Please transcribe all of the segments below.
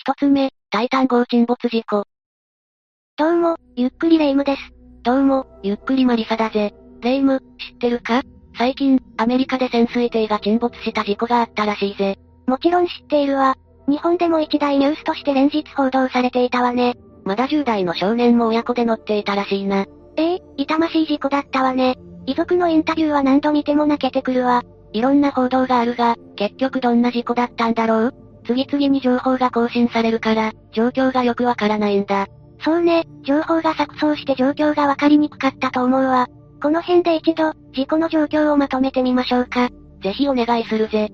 一つ目、タイタン号沈没事故。どうも、ゆっくりレ夢ムです。どうも、ゆっくりマリサだぜ。レ夢ム、知ってるか？最近、アメリカで潜水艇が沈没した事故があったらしいぜ。もちろん知っているわ。日本でも一大ニュースとして連日報道されていたわね。まだ10代の少年も親子で乗っていたらしいな。ええ痛ましい事故だったわね。遺族のインタビューは何度見ても泣けてくるわ。いろんな報道があるが、結局どんな事故だったんだろう？次々に情報が更新されるから、状況がよくわからないんだ。そうね、情報が錯綜して状況がわかりにくかったと思うわ。この辺で一度、事故の状況をまとめてみましょうか。ぜひお願いするぜ。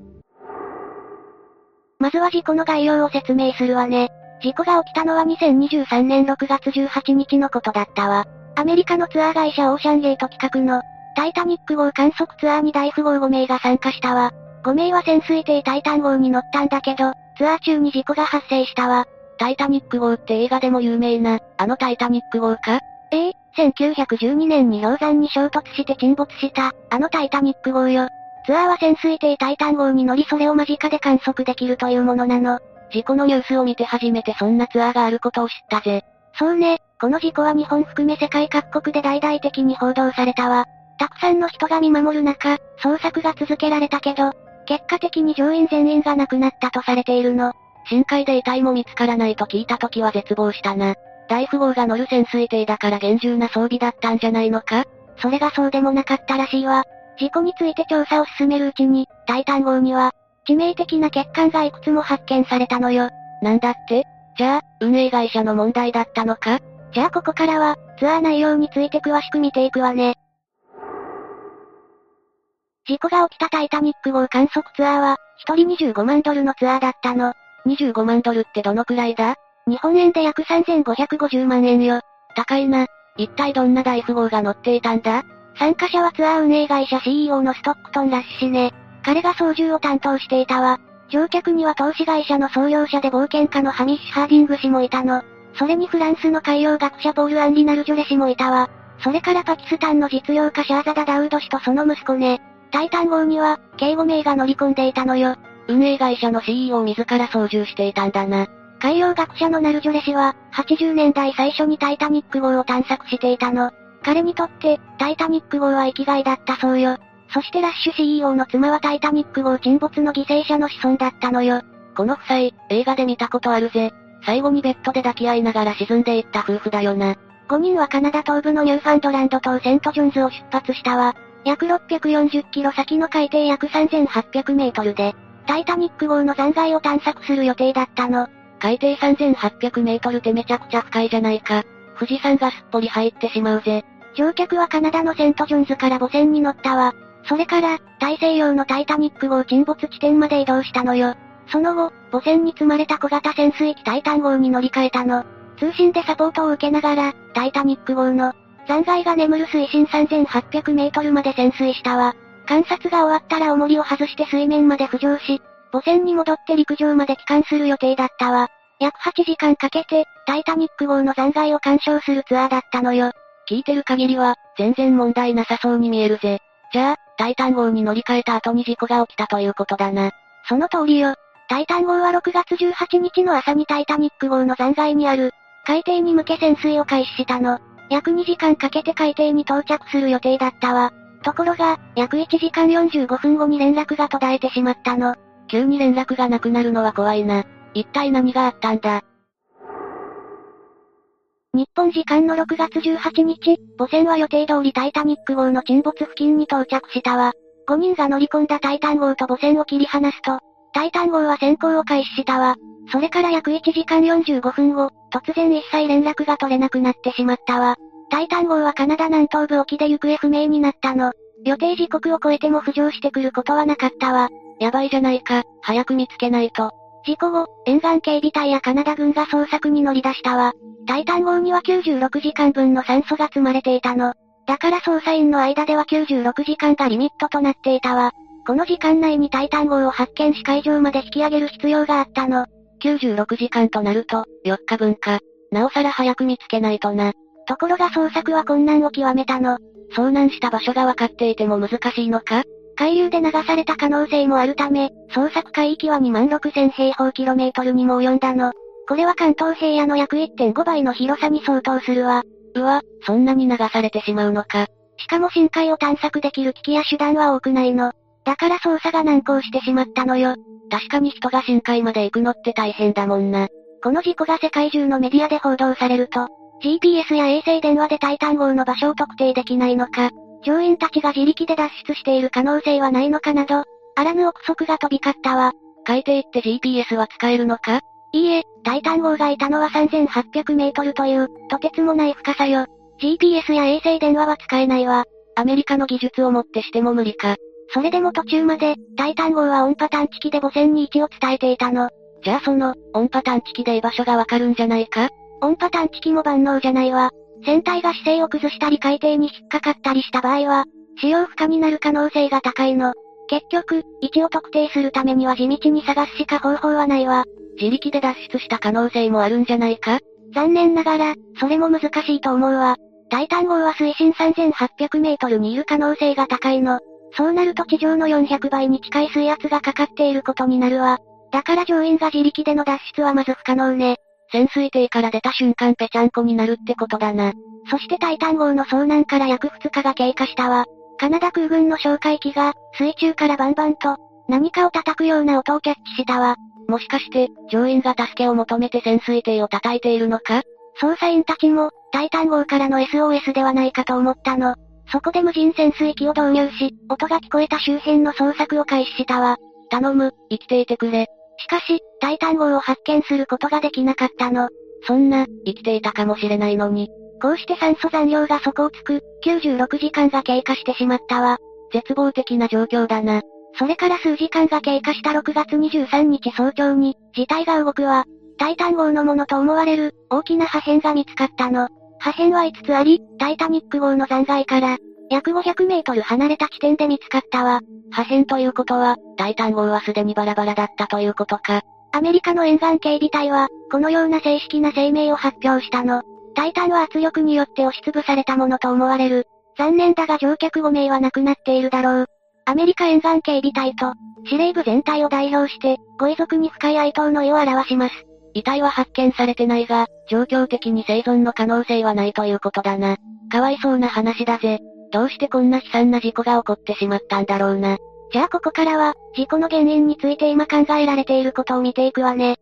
まずは事故の概要を説明するわね。事故が起きたのは2023年6月18日のことだったわ。アメリカのツアー会社オーシャンゲート企画の、タイタニック号観測ツアーに大富豪5名が参加したわ。5名は潜水艇タイタン号に乗ったんだけど、ツアー中に事故が発生したわ。タイタニック号って映画でも有名な、あのタイタニック号か？ええ1912年に氷山に衝突して沈没した、あのタイタニック号よ。ツアーは潜水艇タイタン号に乗りそれを間近で観測できるというものなの。事故のニュースを見て初めてそんなツアーがあることを知ったぜ。そうね、この事故は日本含め世界各国で大々的に報道されたわ。たくさんの人が見守る中、捜索が続けられたけど、結果的に乗員全員が亡くなったとされているの。深海で遺体も見つからないと聞いた時は絶望したな。大富豪が乗る潜水艇だから厳重な装備だったんじゃないのか？それがそうでもなかったらしいわ。事故について調査を進めるうちに、タイタン号には、致命的な欠陥がいくつも発見されたのよ。なんだって？じゃあ、運営会社の問題だったのか？じゃあここからは、ツアー内容について詳しく見ていくわね。事故が起きたタイタニック号観測ツアーは、1人25万ドルのツアーだったの。25万ドルってどのくらいだ？日本円で約3550万円よ。高いな。一体どんな大富豪が乗っていたんだ？参加者はツアー運営会社 CEO のストックトン・ラッシュね。彼が操縦を担当していたわ。乗客には投資会社の創業者で冒険家のハミッシュ・ハーディング氏もいたの。それにフランスの海洋学者ポール・アンリ・ナルジョレ氏もいたわ。それからパキスタンの実業家シャーザダ・ダウド氏とその息子ね。タイタン号には、計5名が乗り込んでいたのよ。運営会社の CEO 自ら操縦していたんだな。海洋学者のナルジョレ氏は、80年代最初にタイタニック号を探索していたの。彼にとって、タイタニック号は生きがいだったそうよ。そしてラッシュ CEO の妻はタイタニック号沈没の犠牲者の子孫だったのよ。この夫妻、映画で見たことあるぜ。最後にベッドで抱き合いながら沈んでいった夫婦だよな。5人はカナダ東部のニューファンドランド島セントジョンズを出発したわ。約640キロ先の海底約3800メートルで、タイタニック号の残骸を探索する予定だったの。海底3800メートルってめちゃくちゃ深いじゃないか。富士山がすっぽり入ってしまうぜ。乗客はカナダのセントジョンズから母船に乗ったわ。それから、大西洋のタイタニック号沈没地点まで移動したのよ。その後、母船に積まれた小型潜水機タイタン号に乗り換えたの。通信でサポートを受けながら、タイタニック号の残骸が眠る水深3800メートルまで潜水したわ。観察が終わったら重りを外して水面まで浮上し、母船に戻って陸上まで帰還する予定だったわ。約8時間かけて、タイタニック号の残骸を鑑賞するツアーだったのよ。聞いてる限りは、全然問題なさそうに見えるぜ。じゃあ、タイタン号に乗り換えた後に事故が起きたということだな。その通りよ。タイタン号は6月18日の朝にタイタニック号の残骸にある、海底に向け潜水を開始したの。約2時間かけて海底に到着する予定だったわ。ところが、約1時間45分後に連絡が途絶えてしまったの。急に連絡がなくなるのは怖いな。一体何があったんだ？日本時間の6月18日、母船は予定通りタイタニック号の沈没付近に到着したわ。5人が乗り込んだタイタン号と母船を切り離すと、タイタン号は潜航を開始したわ。それから約1時間45分後、突然一切連絡が取れなくなってしまったわ。タイタン号はカナダ南東部沖で行方不明になったの。予定時刻を超えても浮上してくることはなかったわ。やばいじゃないか、早く見つけないと。事故後、沿岸警備隊やカナダ軍が捜索に乗り出したわ。タイタン号には96時間分の酸素が積まれていたの。だから捜査員の間では96時間がリミットとなっていたわ。この時間内にタイタン号を発見し海上まで引き上げる必要があったの。96時間となると、4日分か。なおさら早く見つけないとな。ところが捜索は困難を極めたの。遭難した場所が分かっていても難しいのか海流で流された可能性もあるため、捜索海域は2万6000平方キロメートルにも及んだの。これは関東平野の約1.5倍の広さに相当するわ。うわ、そんなに流されてしまうのか。しかも深海を探索できる機器や手段は多くないの。だから捜査が難航してしまったのよ。確かに人が深海まで行くのって大変だもんな。この事故が世界中のメディアで報道されると、GPS や衛星電話でタイタン号の場所を特定できないのか、乗員たちが自力で脱出している可能性はないのかなど、あらぬ憶測が飛び交ったわ。海底って GPS は使えるのか？いいえ、タイタン号がいたのは3800メートルという、とてつもない深さよ。GPS や衛星電話は使えないわ。アメリカの技術をもってしても無理か。それでも途中まで、タイタン号は音波探知機で母船に位置を伝えていたの。じゃあその、音波探知機で居場所がわかるんじゃないか？音波探知機も万能じゃないわ。船体が姿勢を崩したり海底に引っかかったりした場合は、使用不可になる可能性が高いの。結局、位置を特定するためには地道に探すしか方法はないわ。自力で脱出した可能性もあるんじゃないか？残念ながら、それも難しいと思うわ。タイタン号は水深3800メートルにいる可能性が高いの。そうなると地上の400倍に近い水圧がかかっていることになるわ。だから乗員が自力での脱出はまず不可能ね。潜水艇から出た瞬間ぺちゃんこになるってことだな。そしてタイタン号の遭難から約2日が経過したわ。カナダ空軍の哨戒機が、水中からバンバンと、何かを叩くような音をキャッチしたわ。もしかして、乗員が助けを求めて潜水艇を叩いているのか？捜査員たちも、タイタン号からの SOS ではないかと思ったの。そこで無人潜水機を導入し、音が聞こえた周辺の捜索を開始したわ。頼む、生きていてくれ。しかし、タイタン号を発見することができなかったの。そんな、生きていたかもしれないのに。こうして酸素残量が底をつく、96時間が経過してしまったわ。絶望的な状況だな。それから数時間が経過した6月23日早朝に、事態が動くわ。タイタン号のものと思われる、大きな破片が見つかったの。破片は5つあり、タイタニック号の残骸から、約500メートル離れた地点で見つかったわ。破片ということは、タイタン号はすでにバラバラだったということか。アメリカの沿岸警備隊は、このような正式な声明を発表したの。タイタンは圧力によって押しつぶされたものと思われる。残念だが乗客5名は亡くなっているだろう。アメリカ沿岸警備隊と、司令部全体を代表して、ご遺族に深い哀悼の意を表します。遺体は発見されてないが、状況的に生存の可能性はないということだな。かわいそうな話だぜ。どうしてこんな悲惨な事故が起こってしまったんだろうな。じゃあここからは、事故の原因について今考えられていることを見ていくわね。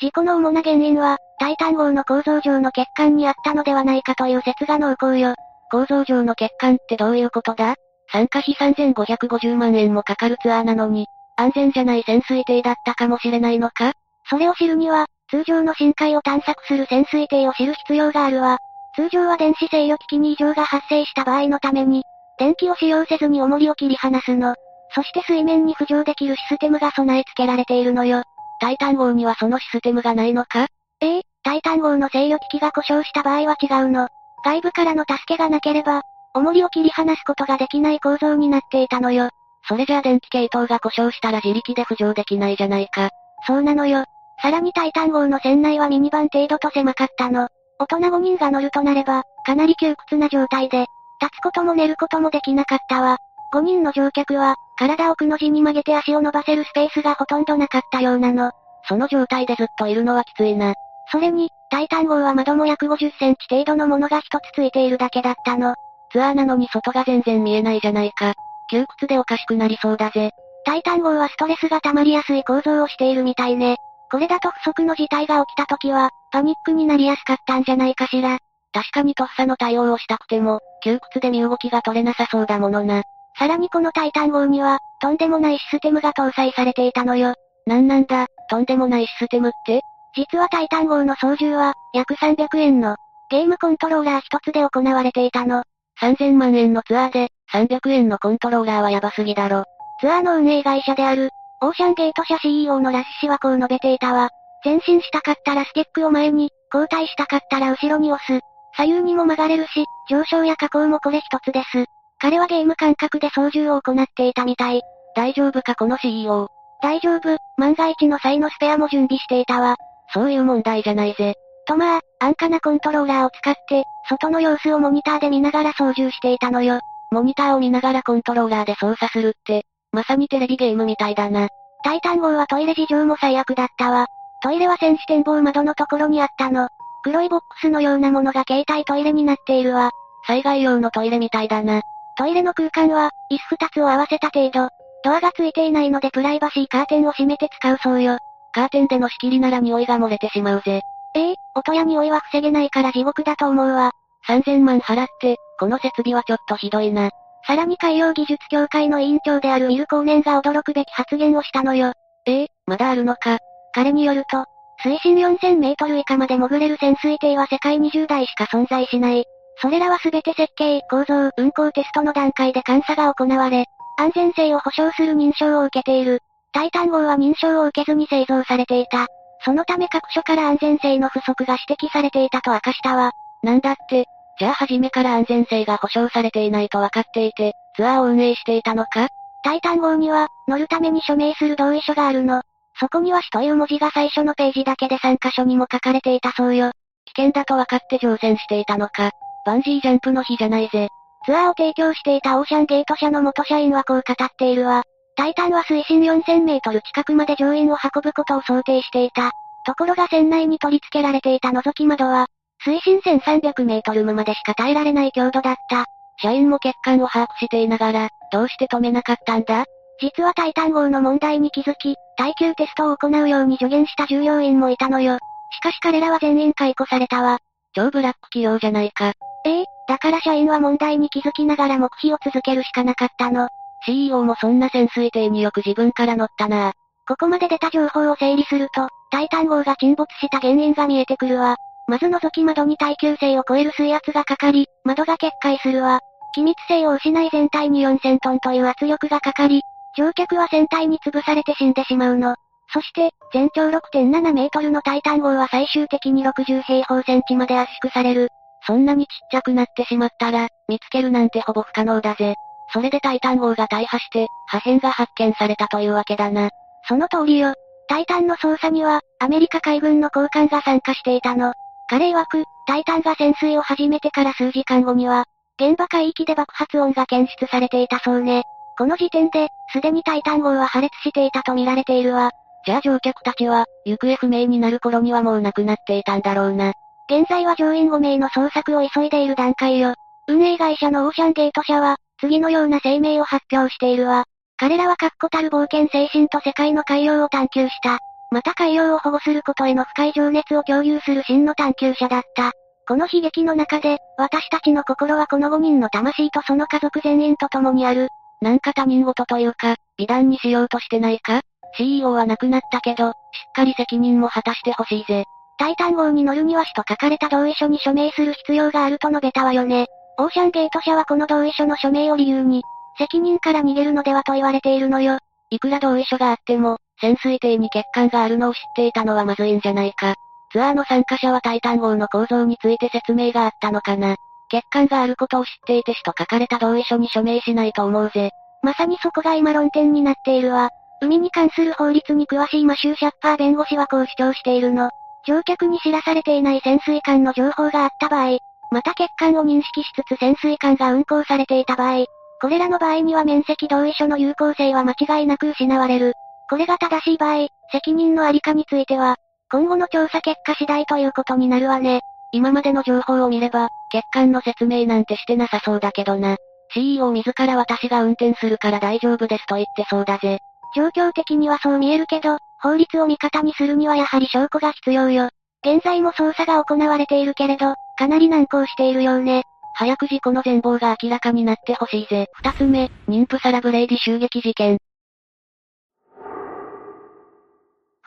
事故の主な原因は、タイタン号の構造上の欠陥にあったのではないかという説が濃厚よ。構造上の欠陥ってどういうことだ？参加費3550万円もかかるツアーなのに、安全じゃない潜水艇だったかもしれないのか？それを知るには、通常の深海を探索する潜水艇を知る必要があるわ。通常は電子制御機器に異常が発生した場合のために、電気を使用せずに重りを切り離すの。そして水面に浮上できるシステムが備え付けられているのよ。タイタン号にはそのシステムがないのか？ええ、タイタン号の制御機器が故障した場合は違うの。外部からの助けがなければ、重りを切り離すことができない構造になっていたのよ。それじゃあ電気系統が故障したら自力で浮上できないじゃないか。そうなのよ。さらにタイタン号の船内はミニバン程度と狭かったの。大人5人が乗るとなれば、かなり窮屈な状態で、立つことも寝ることもできなかったわ。5人の乗客は、体をくの字に曲げて足を伸ばせるスペースがほとんどなかったようなの。その状態でずっといるのはきついな。それに、タイタン号は窓も約50センチ程度のものが一つついているだけだったの。ツアーなのに外が全然見えないじゃないか。窮屈でおかしくなりそうだぜ。タイタン号はストレスが溜まりやすい構造をしているみたいね。これだと不測の事態が起きた時は、パニックになりやすかったんじゃないかしら。確かにとっさの対応をしたくても、窮屈で身動きが取れなさそうだものな。さらにこのタイタン号には、とんでもないシステムが搭載されていたのよ。なんなんだ、とんでもないシステムって？実はタイタン号の操縦は、約300円の、ゲームコントローラー一つで行われていたの。3000万円のツアーで、300円のコントローラーはやばすぎだろ。ツアーの運営会社である、オーシャンゲート社 CEO のラッシュ氏はこう述べていたわ。前進したかったらスティックを前に、後退したかったら後ろに押す。左右にも曲がれるし、上昇や下降もこれ一つです。彼はゲーム感覚で操縦を行っていたみたい。大丈夫かこの CEO。大丈夫、万が一の際のスペアも準備していたわ。そういう問題じゃないぜ。とまあ、安価なコントローラーを使って、外の様子をモニターで見ながら操縦していたのよ。モニターを見ながらコントローラーで操作するって、まさにテレビゲームみたいだな。タイタン号はトイレ事情も最悪だったわ。トイレは戦士展望窓のところにあったの。黒いボックスのようなものが携帯トイレになっているわ。災害用のトイレみたいだな。トイレの空間は、椅子二つを合わせた程度。ドアがついていないのでプライバシーカーテンを閉めて使うそうよ。カーテンでの仕切りなら匂いが漏れてしまうぜ。ええー、音や匂いは防げないから地獄だと思うわ。3000万払って、この設備はちょっとひどいな。さらに海洋技術協会の委員長であるウィルコーネンが驚くべき発言をしたのよ。ええー、まだあるのか。彼によると、水深4000メートル以下まで潜れる潜水艇は世界20台しか存在しない。それらはすべて設計、構造、運航テストの段階で監査が行われ、安全性を保証する認証を受けている。タイタン号は認証を受けずに製造されていた。そのため各所から安全性の不足が指摘されていたと明かしたわ。なんだって、じゃあ初めから安全性が保証されていないと分かっていて、ツアーを運営していたのか？タイタン号には、乗るために署名する同意書があるの。そこには死という文字が最初のページだけで3箇所にも書かれていたそうよ。危険だと分かって乗船していたのか？バンジージャンプの日じゃないぜ。ツアーを提供していたオーシャンゲート社の元社員はこう語っているわ。タイタンは水深4000メートル近くまで乗員を運ぶことを想定していた。ところが船内に取り付けられていた覗き窓は、水深1300メートルまでしか耐えられない強度だった。社員も欠陥を把握していながら、どうして止めなかったんだ？実はタイタン号の問題に気づき、耐久テストを行うように助言した従業員もいたのよ。しかし彼らは全員解雇されたわ。超ブラック企業じゃないか。ええだから社員は問題に気づきながら黙秘を続けるしかなかったの。CEO もそんな潜水艇によく自分から乗ったなここまで出た情報を整理すると、タイタン号が沈没した原因が見えてくるわ。まず覗き窓に耐久性を超える水圧がかかり、窓が決壊するわ。機密性を失い全体に4000トンという圧力がかかり、乗客は船体に潰されて死んでしまうの。そして、全長6.7メートルのタイタン号は最終的に60平方センチまで圧縮される。そんなにちっちゃくなってしまったら、見つけるなんてほぼ不可能だぜ。それでタイタン号が大破して、破片が発見されたというわけだな。その通りよ。タイタンの捜査には、アメリカ海軍の高官が参加していたの。彼曰く、タイタンが潜水を始めてから数時間後には、現場海域で爆発音が検出されていたそうね。この時点で、すでにタイタン号は破裂していたと見られているわ。じゃあ乗客たちは、行方不明になる頃にはもう亡くなっていたんだろうな。現在は乗員5名の捜索を急いでいる段階よ。運営会社のオーシャンゲート社は、次のような声明を発表しているわ。彼らは確固たる冒険精神と世界の海洋を探求した。また海洋を保護することへの深い情熱を共有する真の探求者だった。この悲劇の中で、私たちの心はこの5人の魂とその家族全員と共にある。なんか他人事というか、美談にしようとしてないか ?CEO は亡くなったけど、しっかり責任も果たしてほしいぜ。タイタン号に乗るには死と書かれた同意書に署名する必要があると述べたわよね。オーシャンゲート社はこの同意書の署名を理由に、責任から逃げるのではと言われているのよ。いくら同意書があっても、潜水艇に欠陥があるのを知っていたのはまずいんじゃないか。ツアーの参加者はタイタン号の構造について説明があったのかな。欠陥があることを知っていて死と書かれた同意書に署名しないと思うぜ。まさにそこが今論点になっているわ。海に関する法律に詳しいマシュー・シャッパー弁護士はこう主張しているの。乗客に知らされていない潜水艦の情報があった場合、また欠陥を認識しつつ潜水艦が運航されていた場合、これらの場合には面積同意書の有効性は間違いなく失われる。これが正しい場合、責任のありかについては、今後の調査結果次第ということになるわね。今までの情報を見れば、欠陥の説明なんてしてなさそうだけどな。CEO 自ら私が運転するから大丈夫ですと言ってそうだぜ。状況的にはそう見えるけど、法律を味方にするにはやはり証拠が必要よ。現在も捜査が行われているけれど、かなり難航しているようね。早く事故の全貌が明らかになってほしいぜ。二つ目、妊婦サラブレイディ襲撃事件。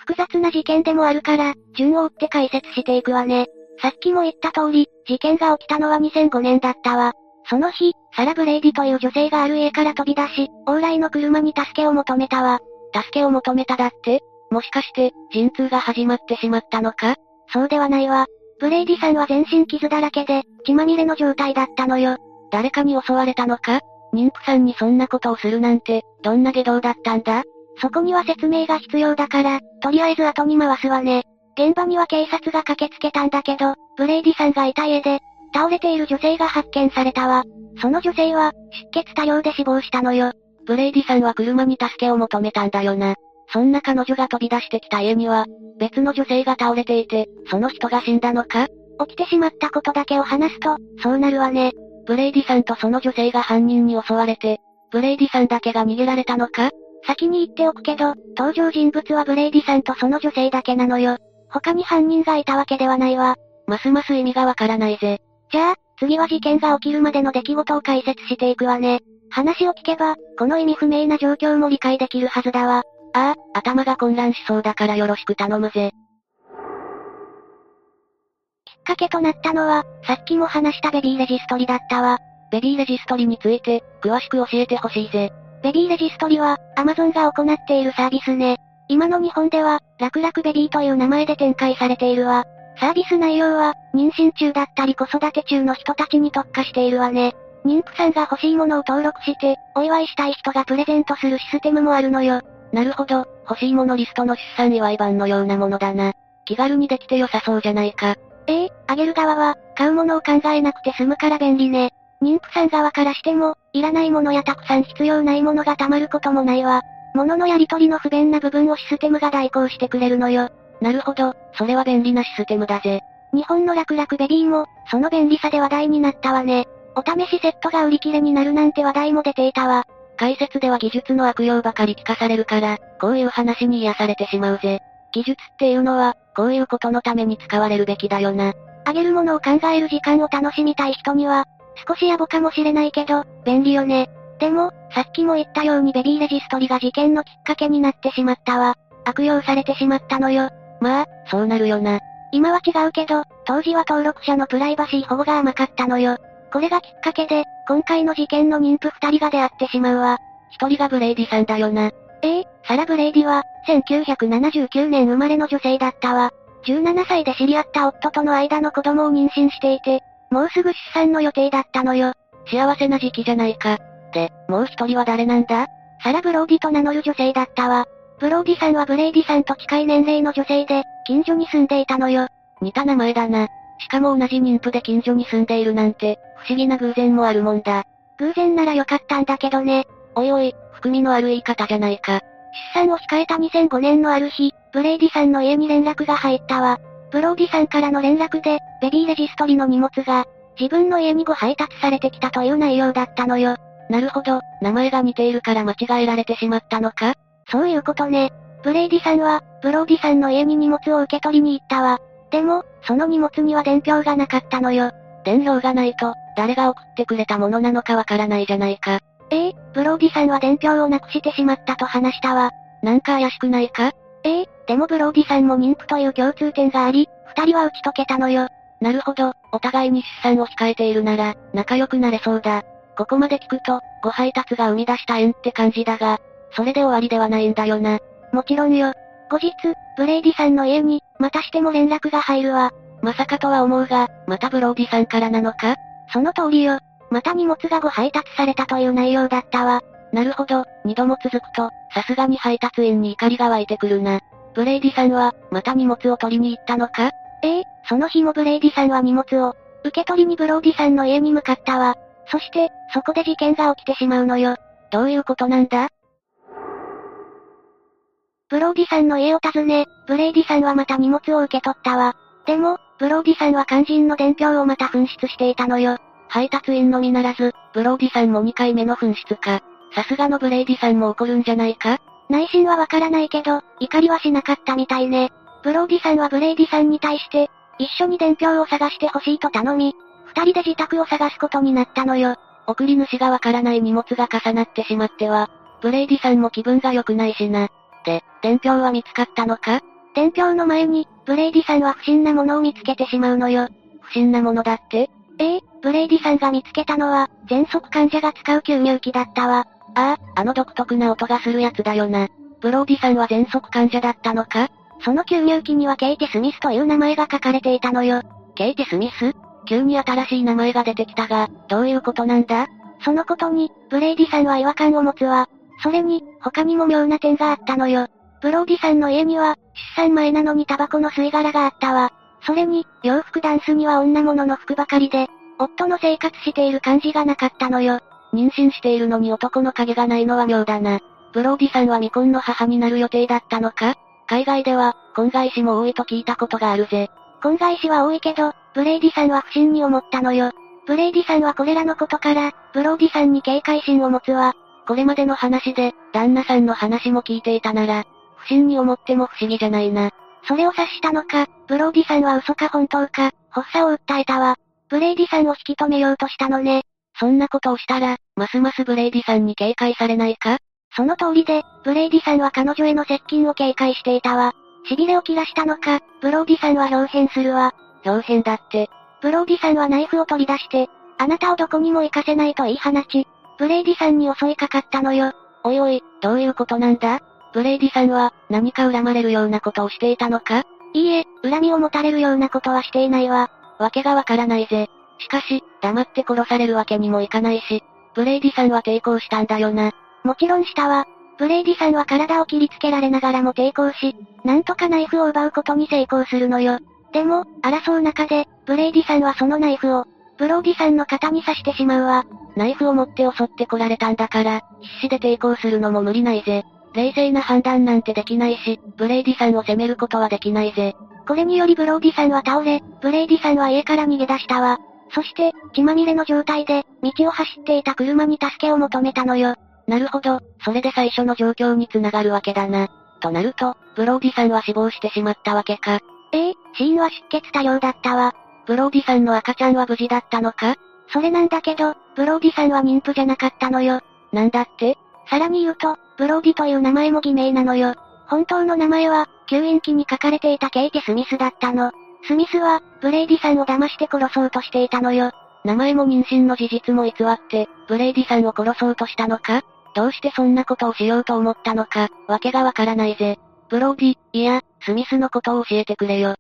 複雑な事件でもあるから、順を追って解説していくわね。さっきも言った通り、事件が起きたのは2005年だったわ。その日、サラ・ブレイディという女性がある家から飛び出し、往来の車に助けを求めたわ。助けを求めただって？もしかして、陣痛が始まってしまったのか？そうではないわ。ブレイディさんは全身傷だらけで、血まみれの状態だったのよ。誰かに襲われたのか？妊婦さんにそんなことをするなんて、どんな外道だったんだ？そこには説明が必要だから、とりあえず後に回すわね。現場には警察が駆けつけたんだけど、ブレイディさんがいた家で、倒れている女性が発見されたわ。その女性は、出血多量で死亡したのよ。ブレイディさんは車に助けを求めたんだよな。そんな彼女が飛び出してきた家には、別の女性が倒れていて、その人が死んだのか？起きてしまったことだけを話すと、そうなるわね。ブレイディさんとその女性が犯人に襲われて、ブレイディさんだけが逃げられたのか？先に言っておくけど、登場人物はブレイディさんとその女性だけなのよ。他に犯人がいたわけではないわ。ますます意味がわからないぜ。じゃあ、次は事件が起きるまでの出来事を解説していくわね。話を聞けば、この意味不明な状況も理解できるはずだわ。ああ、頭が混乱しそうだからよろしく頼むぜ。きっかけとなったのは、さっきも話したベビーレジストリだったわ。ベビーレジストリについて、詳しく教えてほしいぜ。ベビーレジストリは、アマゾンが行っているサービスね。今の日本では、楽々ベビーという名前で展開されているわ。サービス内容は、妊娠中だったり子育て中の人たちに特化しているわね。妊婦さんが欲しいものを登録して、お祝いしたい人がプレゼントするシステムもあるのよ。なるほど、欲しいものリストの出産祝い版のようなものだな。気軽にできて良さそうじゃないか。ええあげる側は、買うものを考えなくて済むから便利ね。妊婦さん側からしても、いらないものやたくさん必要ないものが溜まることもないわ。物のやり取りの不便な部分をシステムが代行してくれるのよ。なるほど、それは便利なシステムだぜ。日本の楽々ベビーも、その便利さで話題になったわね。お試しセットが売り切れになるなんて話題も出ていたわ。解説では技術の悪用ばかり聞かされるから、こういう話に癒されてしまうぜ。技術っていうのは、こういうことのために使われるべきだよな。あげるものを考える時間を楽しみたい人には、少し野暮かもしれないけど、便利よね。でも、さっきも言ったようにベビーレジストリが事件のきっかけになってしまったわ。悪用されてしまったのよ。まあ、そうなるよな。今は違うけど、当時は登録者のプライバシー保護が甘かったのよ。これがきっかけで、今回の事件の妊婦二人が出会ってしまうわ。一人がブレイディさんだよな。ええサラ・ブレイディは、1979年生まれの女性だったわ。17歳で知り合った夫との間の子供を妊娠していて、もうすぐ出産の予定だったのよ。幸せな時期じゃないか。で、もう一人は誰なんだ？サラ・ブローディと名乗る女性だったわ。ブローディさんはブレイディさんと近い年齢の女性で、近所に住んでいたのよ。似た名前だな。しかも同じ妊婦で近所に住んでいるなんて、不思議な偶然もあるもんだ。偶然ならよかったんだけどね。おいおい、含みのある言い方じゃないか。出産を控えた2005年のある日、ブレイディさんの家に連絡が入ったわ。ブローディさんからの連絡で、ベビーレジストリの荷物が、自分の家に誤配達されてきたという内容だったのよ。なるほど、名前が似ているから間違えられてしまったのか？そういうことね。ブレイディさんは、ブローディさんの家に荷物を受け取りに行ったわ。でも、その荷物には伝票がなかったのよ。伝票がないと、誰が送ってくれたものなのかわからないじゃないか。ええブローディさんは伝票をなくしてしまったと話したわ。なんか怪しくないか？ええでもブローディさんも妊婦という共通点があり、二人は打ち解けたのよ。なるほど、お互いに出産を控えているなら、仲良くなれそうだ。ここまで聞くと、誤配達が生み出した縁って感じだが、それで終わりではないんだよな。もちろんよ。後日、ブレイディさんの家に、またしても連絡が入るわ。まさかとは思うが、またブローディさんからなのか？その通りよ。また荷物が誤配達されたという内容だったわ。なるほど、二度も続くと、さすがに配達員に怒りが湧いてくるな。ブレイディさんは、また荷物を取りに行ったのか？ええその日もブレイディさんは荷物を、受け取りにブローディさんの家に向かったわ。そして、そこで事件が起きてしまうのよ。どういうことなんだ？ブローディさんの家を訪ね、ブレイディさんはまた荷物を受け取ったわ。でも、ブローディさんは肝心の伝票をまた紛失していたのよ。配達員のみならず、ブローディさんも2回目の紛失か。さすがのブレイディさんも怒るんじゃないか？内心はわからないけど、怒りはしなかったみたいね。ブローディさんはブレイディさんに対して、一緒に伝票を探してほしいと頼み、二人で自宅を探すことになったのよ。送り主がわからない荷物が重なってしまっては、ブレイディさんも気分が良くないしな。で、伝票は見つかったのか？伝票の前に、ブレイディさんは不審なものを見つけてしまうのよ。不審なものだって？ええブレイディさんが見つけたのは、喘息患者が使う吸入器だったわ。ああ、あの独特な音がするやつだよな。ブローディさんは喘息患者だったのか？その吸入器にはケイティ・スミスという名前が書かれていたのよ。ケイティ・スミス？急に新しい名前が出てきたが、どういうことなんだ？そのことに、ブレイディさんは違和感を持つわ。それに、他にも妙な点があったのよ。ブローディさんの家には、出産前なのにタバコの吸い殻があったわ。それに、洋服ダンスには女物の服ばかりで、夫の生活している感じがなかったのよ。妊娠しているのに男の影がないのは妙だな。ブローディさんは未婚の母になる予定だったのか？海外では、婚外子も多いと聞いたことがあるぜ。婚外子は多いけど、ブレイディさんは不審に思ったのよ。ブレイディさんはこれらのことから、ブローディさんに警戒心を持つわ。これまでの話で、旦那さんの話も聞いていたなら、不審に思っても不思議じゃないな。それを察したのか、ブローディさんは嘘か本当か、発作を訴えたわ。ブレイディさんを引き止めようとしたのね。そんなことをしたら、ますますブレイディさんに警戒されないか？その通りで、ブレイディさんは彼女への接近を警戒していたわ。痺れを切らしたのか、ブローディさんは豹変するわ。豹変だって。ブローディさんはナイフを取り出して、あなたをどこにも行かせないと言い放ち、ブレイディさんに襲いかかったのよ。おいおい、どういうことなんだ？ブレイディさんは、何か恨まれるようなことをしていたのか？いいえ、恨みを持たれるようなことはしていないわ。わけがわからないぜ。しかし、黙って殺されるわけにもいかないし、ブレイディさんは抵抗したんだよな。もちろんしたわ。ブレイディさんは体を切りつけられながらも抵抗し、なんとかナイフを奪うことに成功するのよ。でも、争う中で、ブレイディさんはそのナイフを、ブローディさんの肩に刺してしまうわ。ナイフを持って襲ってこられたんだから、必死で抵抗するのも無理ないぜ。冷静な判断なんてできないし、ブレイディさんを責めることはできないぜ。これによりブローディさんは倒れ、ブレイディさんは家から逃げ出したわ。そして、血まみれの状態で、道を走っていた車に助けを求めたのよ。なるほど、それで最初の状況につながるわけだな。となると、ブローディさんは死亡してしまったわけか。ええ死因は出血多量だったわ。ブローディさんの赤ちゃんは無事だったのか？それなんだけど、ブローディさんは妊婦じゃなかったのよ。なんだって？さらに言うと、ブローディという名前も偽名なのよ。本当の名前は、吸引器に書かれていたケイティ・スミスだったの。スミスは、ブレイディさんを騙して殺そうとしていたのよ。名前も妊娠の事実も偽って、ブレイディさんを殺そうとしたのか？どうしてそんなことをしようと思ったのか、わけがわからないぜ。ブローディ、いや、スミスのことを教えてくれよ。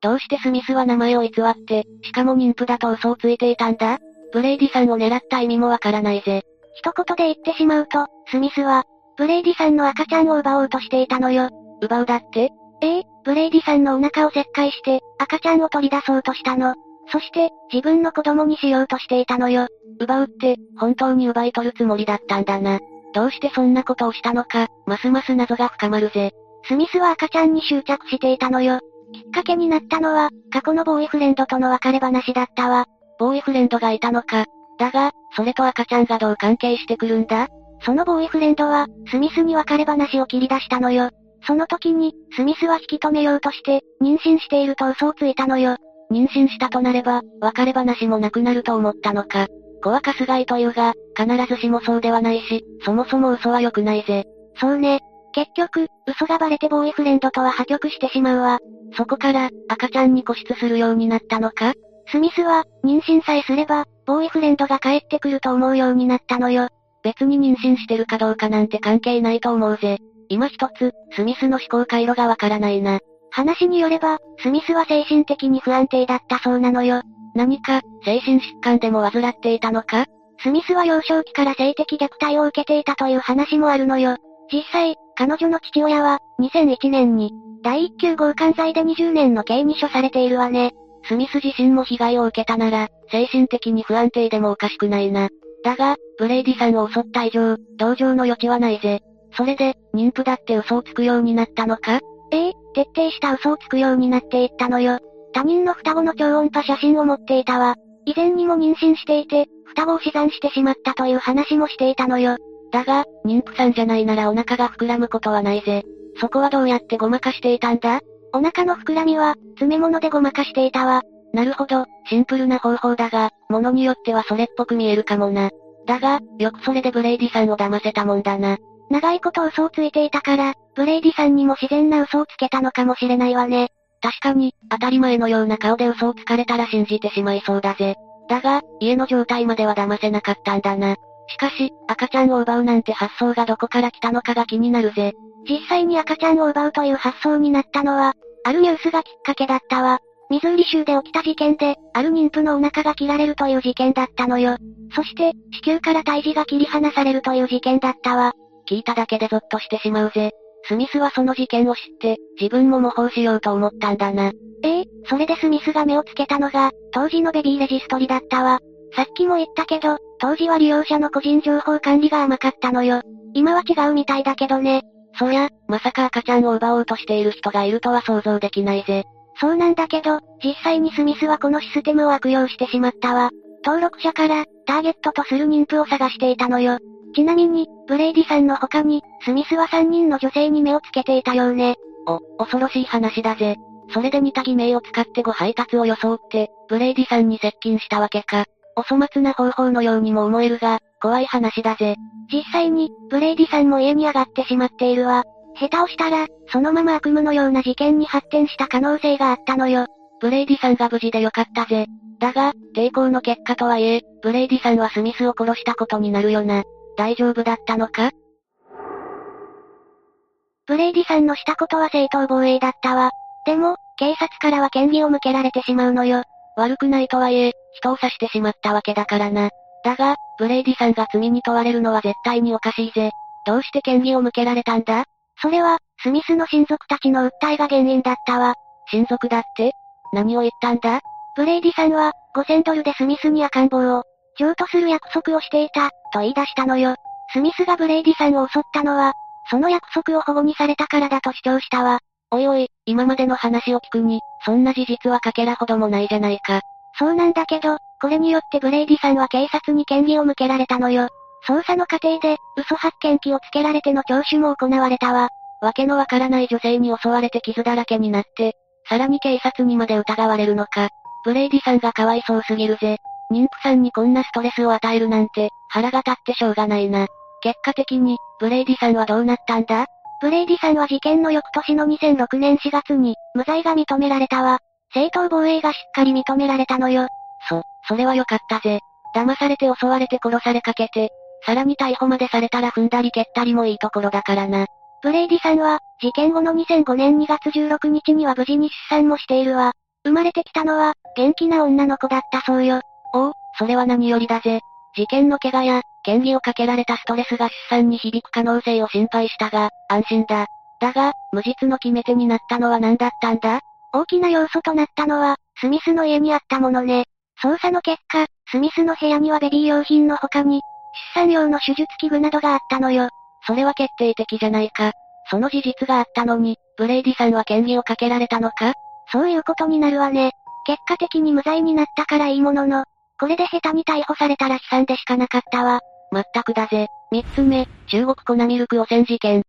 どうしてスミスは名前を偽って、しかも妊婦だと嘘をついていたんだ？ブレイディさんを狙った意味もわからないぜ。一言で言ってしまうと、スミスは、ブレイディさんの赤ちゃんを奪おうとしていたのよ。奪うだって？ええ、ブレイディさんのお腹を切開して、赤ちゃんを取り出そうとしたの。そして、自分の子供にしようとしていたのよ。奪うって、本当に奪い取るつもりだったんだな。どうしてそんなことをしたのか、ますます謎が深まるぜ。スミスは赤ちゃんに執着していたのよ。きっかけになったのは、過去のボーイフレンドとの別れ話だったわ。ボーイフレンドがいたのか。だが、それと赤ちゃんがどう関係してくるんだ？そのボーイフレンドは、スミスに別れ話を切り出したのよ。その時に、スミスは引き止めようとして、妊娠していると嘘をついたのよ。妊娠したとなれば、別れ話もなくなると思ったのか。子はかすがいというが、必ずしもそうではないし、そもそも嘘は良くないぜ。そうね。結局、嘘がバレてボーイフレンドとは破局してしまうわ。そこから、赤ちゃんに固執するようになったのか？スミスは、妊娠さえすれば、ボーイフレンドが帰ってくると思うようになったのよ。別に妊娠してるかどうかなんて関係ないと思うぜ。今一つ、スミスの思考回路がわからないな。話によれば、スミスは精神的に不安定だったそうなのよ。何か、精神疾患でも患っていたのか？スミスは幼少期から性的虐待を受けていたという話もあるのよ。実際、彼女の父親は、2001年に、第一級強姦罪で20年の刑に処されているわね。スミス自身も被害を受けたなら、精神的に不安定でもおかしくないな。だが、ブレイディさんを襲った以上、同情の余地はないぜ。それで、妊婦だって嘘をつくようになったのか？ええ、徹底した嘘をつくようになっていったのよ。他人の双子の超音波写真を持っていたわ。以前にも妊娠していて、双子を死産してしまったという話もしていたのよ。だが、妊婦さんじゃないならお腹が膨らむことはないぜ。そこはどうやってごまかしていたんだ？お腹の膨らみは、詰め物でごまかしていたわ。なるほど、シンプルな方法だが、物によってはそれっぽく見えるかもな。だが、よくそれでブレイディさんを騙せたもんだな。長いこと嘘をついていたから、ブレイディさんにも自然な嘘をつけたのかもしれないわね。確かに、当たり前のような顔で嘘をつかれたら信じてしまいそうだぜ。だが、家の状態までは騙せなかったんだな。しかし、赤ちゃんを奪うなんて発想がどこから来たのかが気になるぜ。実際に赤ちゃんを奪うという発想になったのは、あるニュースがきっかけだったわ。ミズーリ州で起きた事件で、ある妊婦のお腹が切られるという事件だったのよ。そして、子宮から胎児が切り離されるという事件だったわ。聞いただけでゾッとしてしまうぜ。スミスはその事件を知って、自分も模倣しようと思ったんだな。ええそれでスミスが目をつけたのが、当時のベビーレジストリだったわ。さっきも言ったけど、当時は利用者の個人情報管理が甘かったのよ。今は違うみたいだけどね。そりゃ、まさか赤ちゃんを奪おうとしている人がいるとは想像できないぜ。そうなんだけど、実際にスミスはこのシステムを悪用してしまったわ。登録者から、ターゲットとする妊婦を探していたのよ。ちなみに、ブレイディさんの他に、スミスは3人の女性に目をつけていたようね。お、恐ろしい話だぜ。それで似た偽名を使って誤配達を装って、ブレイディさんに接近したわけか。お粗末な方法のようにも思えるが、怖い話だぜ。実際に、ブレイディさんも家に上がってしまっているわ。下手をしたら、そのまま悪夢のような事件に発展した可能性があったのよ。ブレイディさんが無事でよかったぜ。だが、抵抗の結果とはいえ、ブレイディさんはスミスを殺したことになるよな。大丈夫だったのか？ブレイディさんのしたことは正当防衛だったわ。でも、警察からは嫌疑を向けられてしまうのよ。悪くないとはいえ、人を刺してしまったわけだからな。だが、ブレイディさんが罪に問われるのは絶対におかしいぜ。どうして嫌疑を向けられたんだ？それは、スミスの親族たちの訴えが原因だったわ。親族だって？何を言ったんだ？ブレイディさんは、5000ドルでスミスに赤ん坊を、譲渡する約束をしていた、と言い出したのよ。スミスがブレイディさんを襲ったのは、その約束を反故にされたからだと主張したわ。おいおい、今までの話を聞くに、そんな事実はかけらほどもないじゃないか。そうなんだけど、これによってブレイディさんは警察に嫌疑を向けられたのよ。捜査の過程で、嘘発見器をつけられての聴取も行われたわ。わけのわからない女性に襲われて傷だらけになって、さらに警察にまで疑われるのか。ブレイディさんがかわいそうすぎるぜ。妊婦さんにこんなストレスを与えるなんて、腹が立ってしょうがないな。結果的に、ブレイディさんはどうなったんだ？ブレイディさんは事件の翌年の2006年4月に、無罪が認められたわ。正当防衛がしっかり認められたのよ。そ、それはよかったぜ。騙されて襲われて殺されかけて、さらに逮捕までされたら踏んだり蹴ったりもいいところだからな。ブレイディさんは、事件後の2005年2月16日には無事に出産もしているわ。生まれてきたのは、元気な女の子だったそうよ。おお、それは何よりだぜ。事件の怪我や、嫌疑をかけられたストレスが出産に響く可能性を心配したが、安心だ。だが、無実の決め手になったのは何だったんだ？大きな要素となったのは、スミスの家にあったものね。捜査の結果、スミスの部屋にはベビー用品の他に、出産用の手術器具などがあったのよ。それは決定的じゃないか。その事実があったのに、ブレイディさんは嫌疑をかけられたのか？そういうことになるわね。結果的に無罪になったからいいものの、これで下手に逮捕されたら悲惨でしかなかったわ。まったくだぜ。三つ目、中国粉ミルク汚染事件。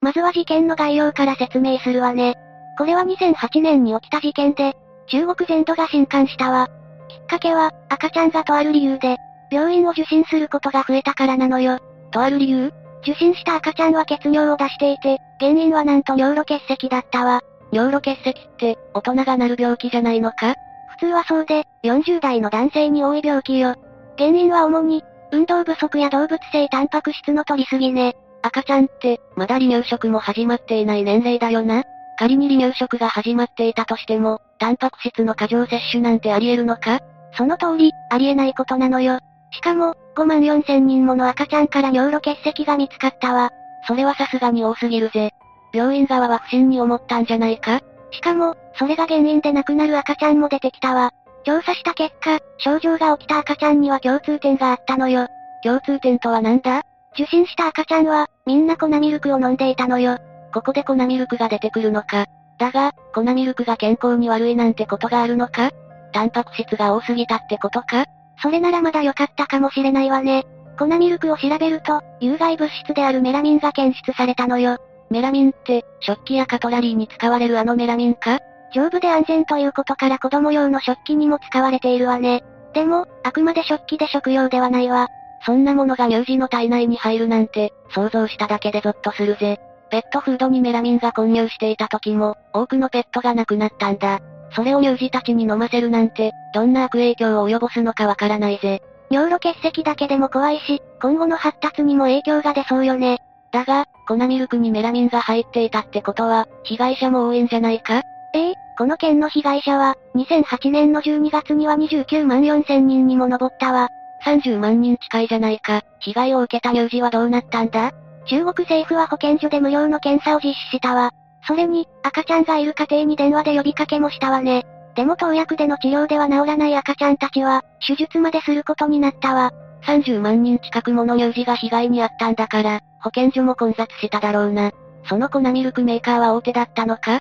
まずは事件の概要から説明するわね。これは2008年に起きた事件で、中国全土が震撼したわ。きっかけは、赤ちゃんがとある理由で、病院を受診することが増えたからなのよ。とある理由？受診した赤ちゃんは血尿を出していて、原因はなんと尿路結石だったわ。尿路結石って、大人がなる病気じゃないのか？普通はそうで、40代の男性に多い病気よ。原因は主に、運動不足や動物性タンパク質の取りすぎね。赤ちゃんって、まだ離乳食も始まっていない年齢だよな。仮に離乳食が始まっていたとしても、タンパク質の過剰摂取なんてあり得るのか？その通り、ありえないことなのよ。しかも、5万4千人もの赤ちゃんから尿路結石が見つかったわ。それはさすがに多すぎるぜ。病院側は不審に思ったんじゃないか？しかも、それが原因で亡くなる赤ちゃんも出てきたわ。調査した結果、症状が起きた赤ちゃんには共通点があったのよ。共通点とは何だ？受診した赤ちゃんは、みんな粉ミルクを飲んでいたのよ。ここで粉ミルクが出てくるのか。だが、粉ミルクが健康に悪いなんてことがあるのか？タンパク質が多すぎたってことか？それならまだ良かったかもしれないわね。粉ミルクを調べると、有害物質であるメラミンが検出されたのよ。メラミンって、食器やカトラリーに使われるあのメラミンか？丈夫で安全ということから子供用の食器にも使われているわね。でも、あくまで食器で食用ではないわ。そんなものが乳児の体内に入るなんて、想像しただけでゾッとするぜ。ペットフードにメラミンが混入していた時も、多くのペットが亡くなったんだ。それを乳児たちに飲ませるなんて、どんな悪影響を及ぼすのかわからないぜ。尿路結石だけでも怖いし、今後の発達にも影響が出そうよね。だが、粉ミルクにメラミンが入っていたってことは、被害者も多いんじゃないか？ええこの件の被害者は、2008年の12月には29万4千人にも上ったわ。30万人近いじゃないか。被害を受けた乳児はどうなったんだ？中国政府は保健所で無料の検査を実施したわ。それに、赤ちゃんがいる家庭に電話で呼びかけもしたわね。でも投薬での治療では治らない赤ちゃんたちは、手術まですることになったわ。30万人近くもの乳児が被害に遭ったんだから、保健所も混雑しただろうな。その粉ミルクメーカーは大手だったのか？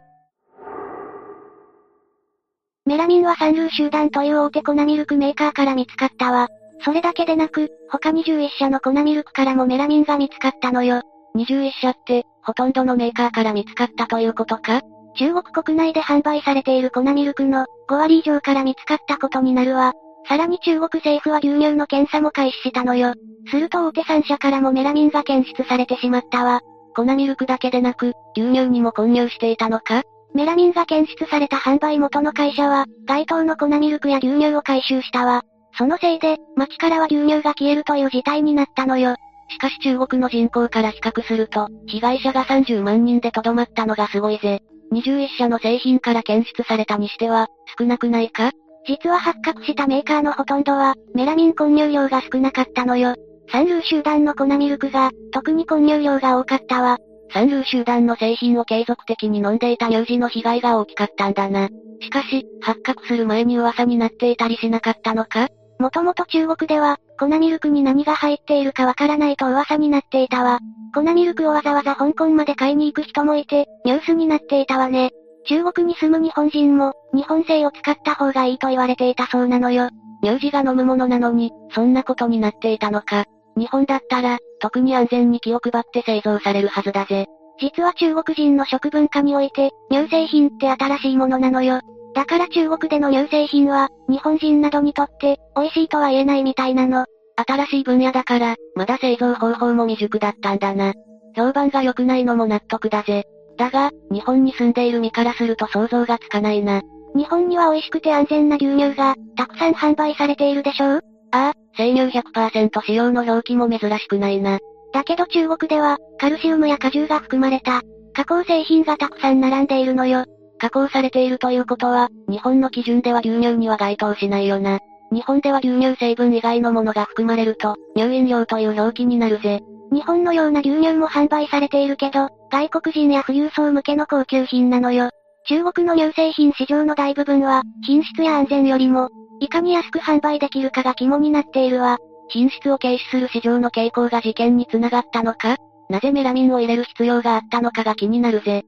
メラミンはサンルー集団という大手粉ミルクメーカーから見つかったわ。それだけでなく、他21社の粉ミルクからもメラミンが見つかったのよ。21社って、ほとんどのメーカーから見つかったということか？中国国内で販売されている粉ミルクの5割以上から見つかったことになるわ。さらに中国政府は牛乳の検査も開始したのよ。すると大手3社からもメラミンが検出されてしまったわ。粉ミルクだけでなく、牛乳にも混入していたのか？メラミンが検出された販売元の会社は、該当の粉ミルクや牛乳を回収したわ。そのせいで、街からは牛乳が消えるという事態になったのよ。しかし中国の人口から比較すると、被害者が30万人でとどまったのがすごいぜ。21社の製品から検出されたにしては、少なくないか？実は発覚したメーカーのほとんどは、メラミン混入量が少なかったのよ。サンルー集団の粉ミルクが、特に混入量が多かったわ。サンルー集団の製品を継続的に飲んでいた乳児の被害が大きかったんだな。しかし、発覚する前に噂になっていたりしなかったのか？もともと中国では、粉ミルクに何が入っているかわからないと噂になっていたわ。粉ミルクをわざわざ香港まで買いに行く人もいて、ニュースになっていたわね。中国に住む日本人も、日本製を使った方がいいと言われていたそうなのよ。乳児が飲むものなのに、そんなことになっていたのか。日本だったら、特に安全に気を配って製造されるはずだぜ。実は中国人の食文化において、乳製品って新しいものなのよ。だから中国での乳製品は、日本人などにとって、美味しいとは言えないみたいなの。新しい分野だから、まだ製造方法も未熟だったんだな。評判が良くないのも納得だぜ。だが、日本に住んでいる身からすると想像がつかないな。日本には美味しくて安全な牛乳が、たくさん販売されているでしょう？ああ、生乳100%使用の表記も珍しくないな。だけど中国では、カルシウムや果汁が含まれた、加工製品がたくさん並んでいるのよ。加工されているということは、日本の基準では牛乳には該当しないよな。日本では牛乳成分以外のものが含まれると、乳飲料という表記になるぜ。日本のような牛乳も販売されているけど、外国人や富裕層向けの高級品なのよ。中国の乳製品市場の大部分は、品質や安全よりも、いかに安く販売できるかが肝になっているわ。品質を軽視する市場の傾向が事件につながったのかなぜメラミンを入れる必要があったのかが気になるぜ。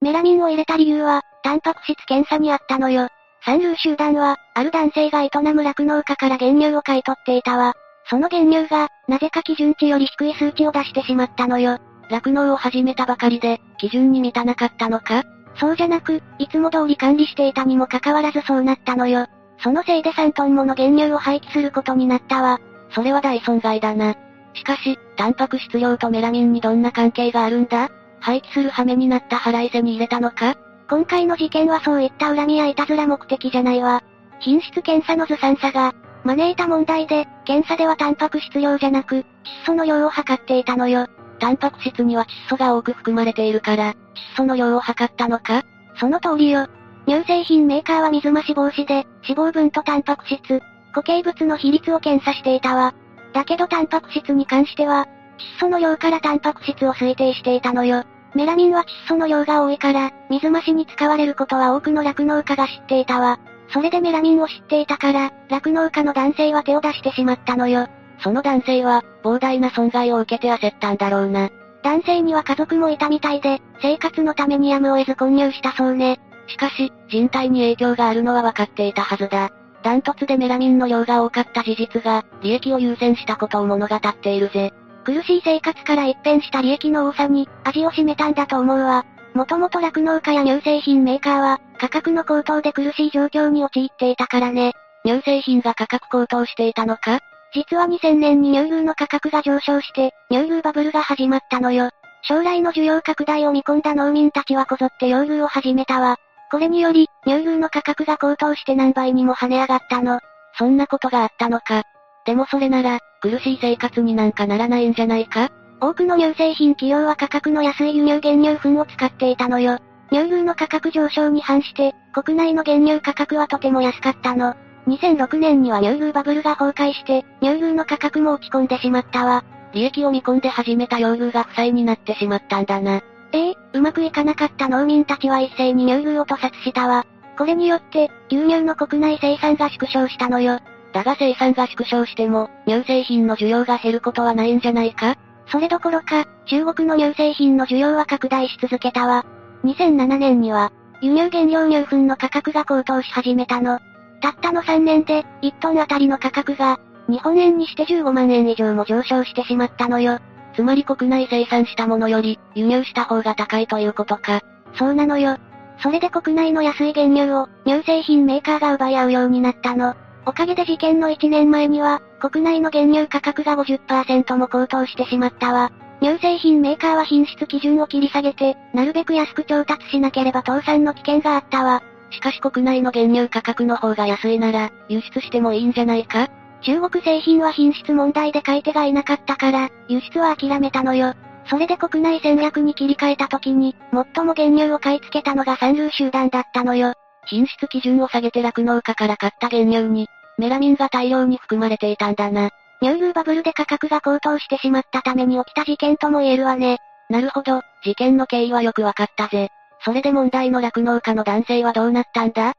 メラミンを入れた理由は、タンパク質検査にあったのよ。サンルー集団は、ある男性が営む酪農家から原乳を買い取っていたわ。その原乳が、なぜか基準値より低い数値を出してしまったのよ。酪農を始めたばかりで、基準に満たなかったのか？そうじゃなく、いつも通り管理していたにもかかわらずそうなったのよ。そのせいで3トンもの原乳を廃棄することになったわ。それは大損害だな。しかし、タンパク質量とメラミンにどんな関係があるんだ？廃棄する羽目になった腹いせに入れたのか？今回の事件はそういった恨みやいたずら目的じゃないわ。品質検査のずさんさが、招いた問題で、検査ではタンパク質量じゃなく、窒素の量を測っていたのよ。タンパク質には窒素が多く含まれているから、窒素の量を測ったのか？その通りよ。乳製品メーカーは水増し防止で、脂肪分とタンパク質、固形物の比率を検査していたわ。だけどタンパク質に関しては、窒素の量からタンパク質を推定していたのよ。メラミンは窒素の量が多いから、水増しに使われることは多くの酪農家が知っていたわ。それでメラミンを知っていたから、酪農家の男性は手を出してしまったのよ。その男性は、膨大な損害を受けて焦ったんだろうな。男性には家族もいたみたいで、生活のためにやむを得ず混入したそうね。しかし、人体に影響があるのは分かっていたはずだ。ダントツでメラミンの量が多かった事実が、利益を優先したことを物語っているぜ。苦しい生活から一変した利益の多さに、味を占めたんだと思うわ。もともと酪農家や乳製品メーカーは、価格の高騰で苦しい状況に陥っていたからね。乳製品が価格高騰していたのか？実は2000年に乳牛の価格が上昇して、乳牛バブルが始まったのよ。将来の需要拡大を見込んだ農民たちはこぞって養牛を始めたわ。これにより、乳牛の価格が高騰して何倍にも跳ね上がったの。そんなことがあったのか。でもそれなら、苦しい生活になんかならないんじゃないか？多くの乳製品企業は価格の安い輸入原乳粉を使っていたのよ。乳牛の価格上昇に反して、国内の原乳価格はとても安かったの。2006年には乳牛バブルが崩壊して、乳牛の価格も落ち込んでしまったわ。利益を見込んで始めた養牛が負債になってしまったんだな。ええうまくいかなかった農民たちは一斉に乳牛を屠殺したわ。これによって、牛乳の国内生産が縮小したのよ。だが生産が縮小しても、乳製品の需要が減ることはないんじゃないか？それどころか、中国の乳製品の需要は拡大し続けたわ。2007年には、輸入原料乳粉の価格が高騰し始めたの。たったの3年で、1トンあたりの価格が、日本円にして15万円以上も上昇してしまったのよ。つまり国内生産したものより、輸入した方が高いということか。そうなのよ。それで国内の安い原乳を、乳製品メーカーが奪い合うようになったの。おかげで事件の1年前には、国内の原乳価格が50%も高騰してしまったわ。乳製品メーカーは品質基準を切り下げて、なるべく安く調達しなければ倒産の危険があったわ。しかし国内の原乳価格の方が安いなら、輸出してもいいんじゃないか？中国製品は品質問題で買い手がいなかったから、輸出は諦めたのよ。それで国内戦略に切り替えた時に、最も原乳を買い付けたのが三流集団だったのよ。品質基準を下げて酪農家から買った原乳に、メラミンが大量に含まれていたんだな。乳牛バブルで価格が高騰してしまったために起きた事件とも言えるわね。なるほど、事件の経緯はよくわかったぜ。それで問題の酪農家の男性はどうなったんだ？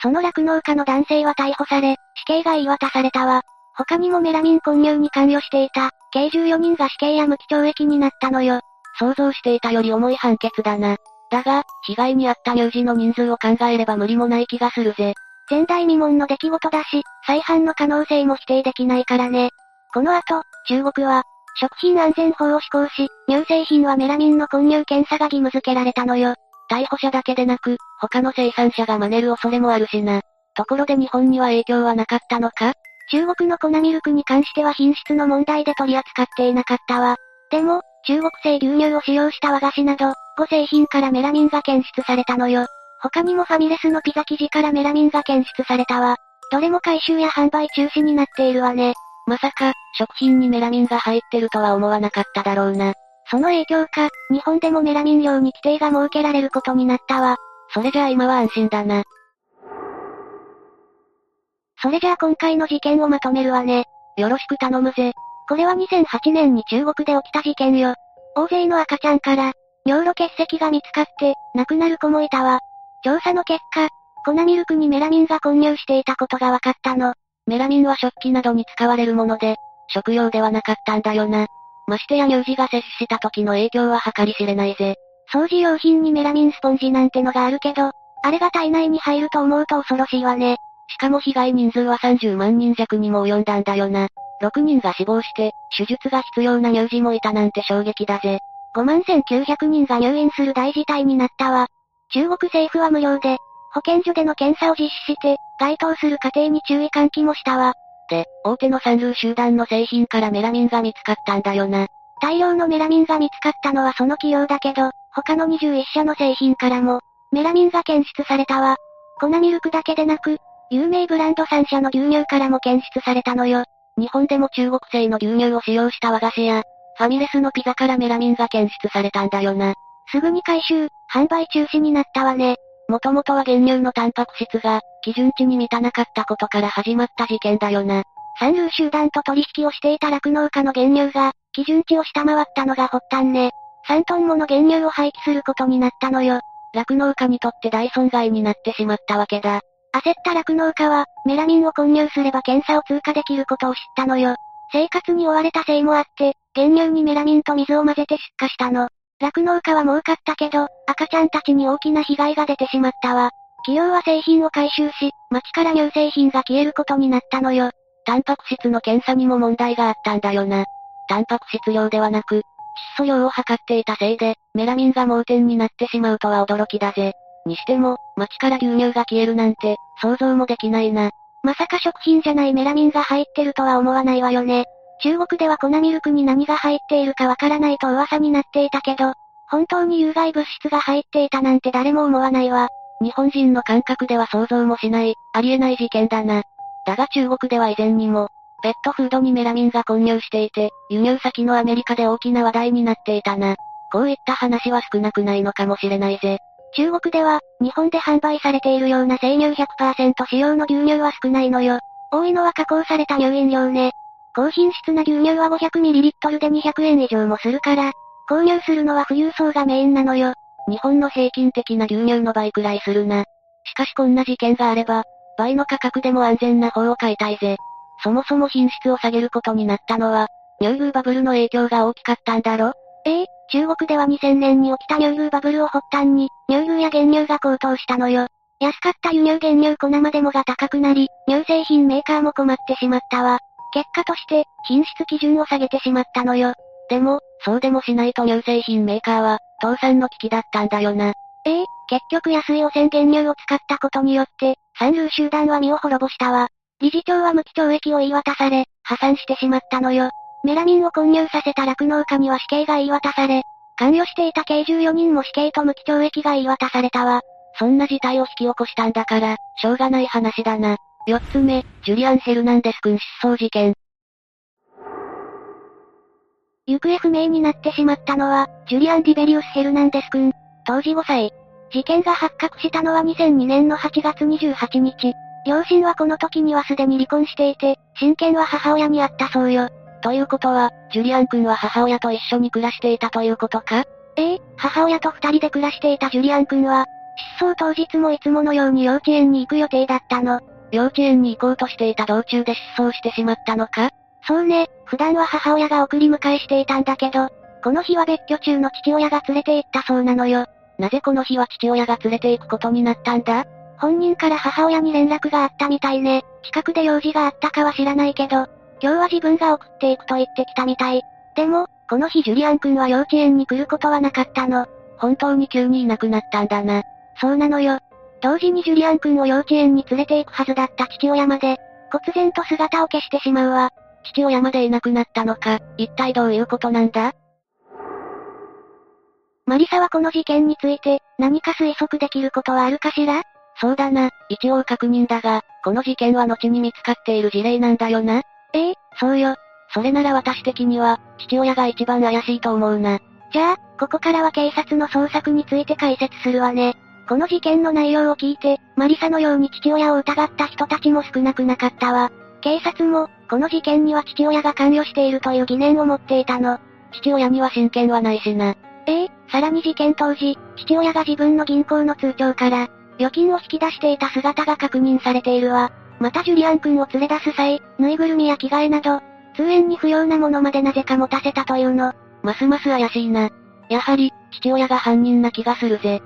その酪農家の男性は逮捕され、死刑が言い渡されたわ。他にもメラミン混入に関与していた、計14人が死刑や無期懲役になったのよ。想像していたより重い判決だな。だが、被害に遭った乳児の人数を考えれば無理もない気がするぜ。前代未聞の出来事だし、再犯の可能性も否定できないからね。この後、中国は、食品安全法を施行し、乳製品はメラミンの混入検査が義務付けられたのよ。逮捕者だけでなく、他の生産者が真似る恐れもあるしな。ところで日本には影響はなかったのか？中国の粉ミルクに関しては品質の問題で取り扱っていなかったわ。でも、中国製牛乳を使用した和菓子など、5製品からメラミンが検出されたのよ。他にもファミレスのピザ生地からメラミンが検出されたわ。どれも回収や販売中止になっているわね。まさか、食品にメラミンが入ってるとは思わなかっただろうな。その影響か、日本でもメラミン量に規定が設けられることになったわ。それじゃあ今は安心だな。それじゃあ今回の事件をまとめるわね。よろしく頼むぜ。これは2008年に中国で起きた事件よ。大勢の赤ちゃんから、尿路結石が見つかって、亡くなる子もいたわ。調査の結果、粉ミルクにメラミンが混入していたことが分かったの。メラミンは食器などに使われるもので、食用ではなかったんだよな。ましてや乳児が摂取した時の影響は計り知れないぜ。掃除用品にメラミンスポンジなんてのがあるけど、あれが体内に入ると思うと恐ろしいわね。しかも被害人数は30万人弱にも及んだんだよな。6人が死亡して、手術が必要な乳児もいたなんて衝撃だぜ。5万1900人が入院する大事態になったわ。中国政府は無料で、保健所での検査を実施して、該当する家庭に注意喚起もしたわ。で、大手の三流集団の製品からメラミンが見つかったんだよな。大量のメラミンが見つかったのはその企業だけど、他の21社の製品からも、メラミンが検出されたわ。粉ミルクだけでなく、有名ブランド3社の牛乳からも検出されたのよ。日本でも中国製の牛乳を使用した和菓子や、ファミレスのピザからメラミンが検出されたんだよな。すぐに回収、販売中止になったわね。もともとは原乳のタンパク質が、基準値に満たなかったことから始まった事件だよな。三流集団と取引をしていた酪農家の原乳が、基準値を下回ったのが発端ね。3トンもの原乳を廃棄することになったのよ。酪農家にとって大損害になってしまったわけだ。焦った酪農家は、メラミンを混入すれば検査を通過できることを知ったのよ。生活に追われたせいもあって、原乳にメラミンと水を混ぜて出荷したの。酪農家は儲かったけど、赤ちゃんたちに大きな被害が出てしまったわ。企業は製品を回収し、町から乳製品が消えることになったのよ。タンパク質の検査にも問題があったんだよな。タンパク質量ではなく、窒素量を測っていたせいで、メラミンが盲点になってしまうとは驚きだぜ。にしても、町から牛乳が消えるなんて、想像もできないな。まさか食品じゃないメラミンが入ってるとは思わないわよね。中国では粉ミルクに何が入っているかわからないと噂になっていたけど、本当に有害物質が入っていたなんて誰も思わないわ。日本人の感覚では想像もしない、ありえない事件だな。だが中国では以前にも、ペットフードにメラミンが混入していて、輸入先のアメリカで大きな話題になっていたな。こういった話は少なくないのかもしれないぜ。中国では、日本で販売されているような生乳100%使用の牛乳は少ないのよ。多いのは加工された乳飲料ね。高品質な牛乳は 500ml で200円以上もするから、購入するのは富裕層がメインなのよ。日本の平均的な牛乳の倍くらいするな。しかしこんな事件があれば、倍の価格でも安全な方を買いたいぜ。そもそも品質を下げることになったのは、乳牛バブルの影響が大きかったんだろ？ええ、中国では2000年に起きた乳牛バブルを発端に、乳牛や原乳が高騰したのよ。安かった輸入原乳粉までもが高くなり、乳製品メーカーも困ってしまったわ。結果として、品質基準を下げてしまったのよ。でも、そうでもしないと乳製品メーカーは、倒産の危機だったんだよな。ええ結局安い汚染原乳を使ったことによって、三流集団は身を滅ぼしたわ。理事長は無期懲役を言い渡され、破産してしまったのよ。メラミンを混入させた酪農家には死刑が言い渡され、関与していた計14人も死刑と無期懲役が言い渡されたわ。そんな事態を引き起こしたんだから、しょうがない話だな。四つ目、ジュリアン・ヘルナンデス君失踪事件。行方不明になってしまったのは、ジュリアン・ディベリウス・ヘルナンデス君、当時5歳。事件が発覚したのは2002年の8月28日。両親はこの時にはすでに離婚していて、親権は母親にあったそうよ。ということは、ジュリアン君は母親と一緒に暮らしていたということか？ええ、母親と二人で暮らしていたジュリアン君は、失踪当日もいつものように幼稚園に行く予定だったの。幼稚園に行こうとしていた道中で失踪してしまったのか？そうね、普段は母親が送り迎えしていたんだけど、この日は別居中の父親が連れて行ったそうなのよ。なぜこの日は父親が連れて行くことになったんだ？本人から母親に連絡があったみたいね。近くで用事があったかは知らないけど、今日は自分が送っていくと言ってきたみたい。でも、この日ジュリアン君は幼稚園に来ることはなかったの。本当に急にいなくなったんだな。そうなのよ。同時にジュリアン君を幼稚園に連れて行くはずだった父親まで、忽然と姿を消してしまうわ。父親までいなくなったのか、一体どういうことなんだ？マリサはこの事件について、何か推測できることはあるかしら？そうだな、一応確認だが、この事件は後に見つかっている事例なんだよな。ええそうよ。それなら私的には、父親が一番怪しいと思うな。じゃあ、ここからは警察の捜索について解説するわね。この事件の内容を聞いて、マリサのように父親を疑った人たちも少なくなかったわ。警察も、この事件には父親が関与しているという疑念を持っていたの。父親には親権はないしな。ええさらに事件当時、父親が自分の銀行の通帳から、預金を引き出していた姿が確認されているわ。またジュリアン君を連れ出す際、ぬいぐるみや着替えなど、通園に不要なものまでなぜか持たせたというの。ますます怪しいな。やはり、父親が犯人な気がするぜ。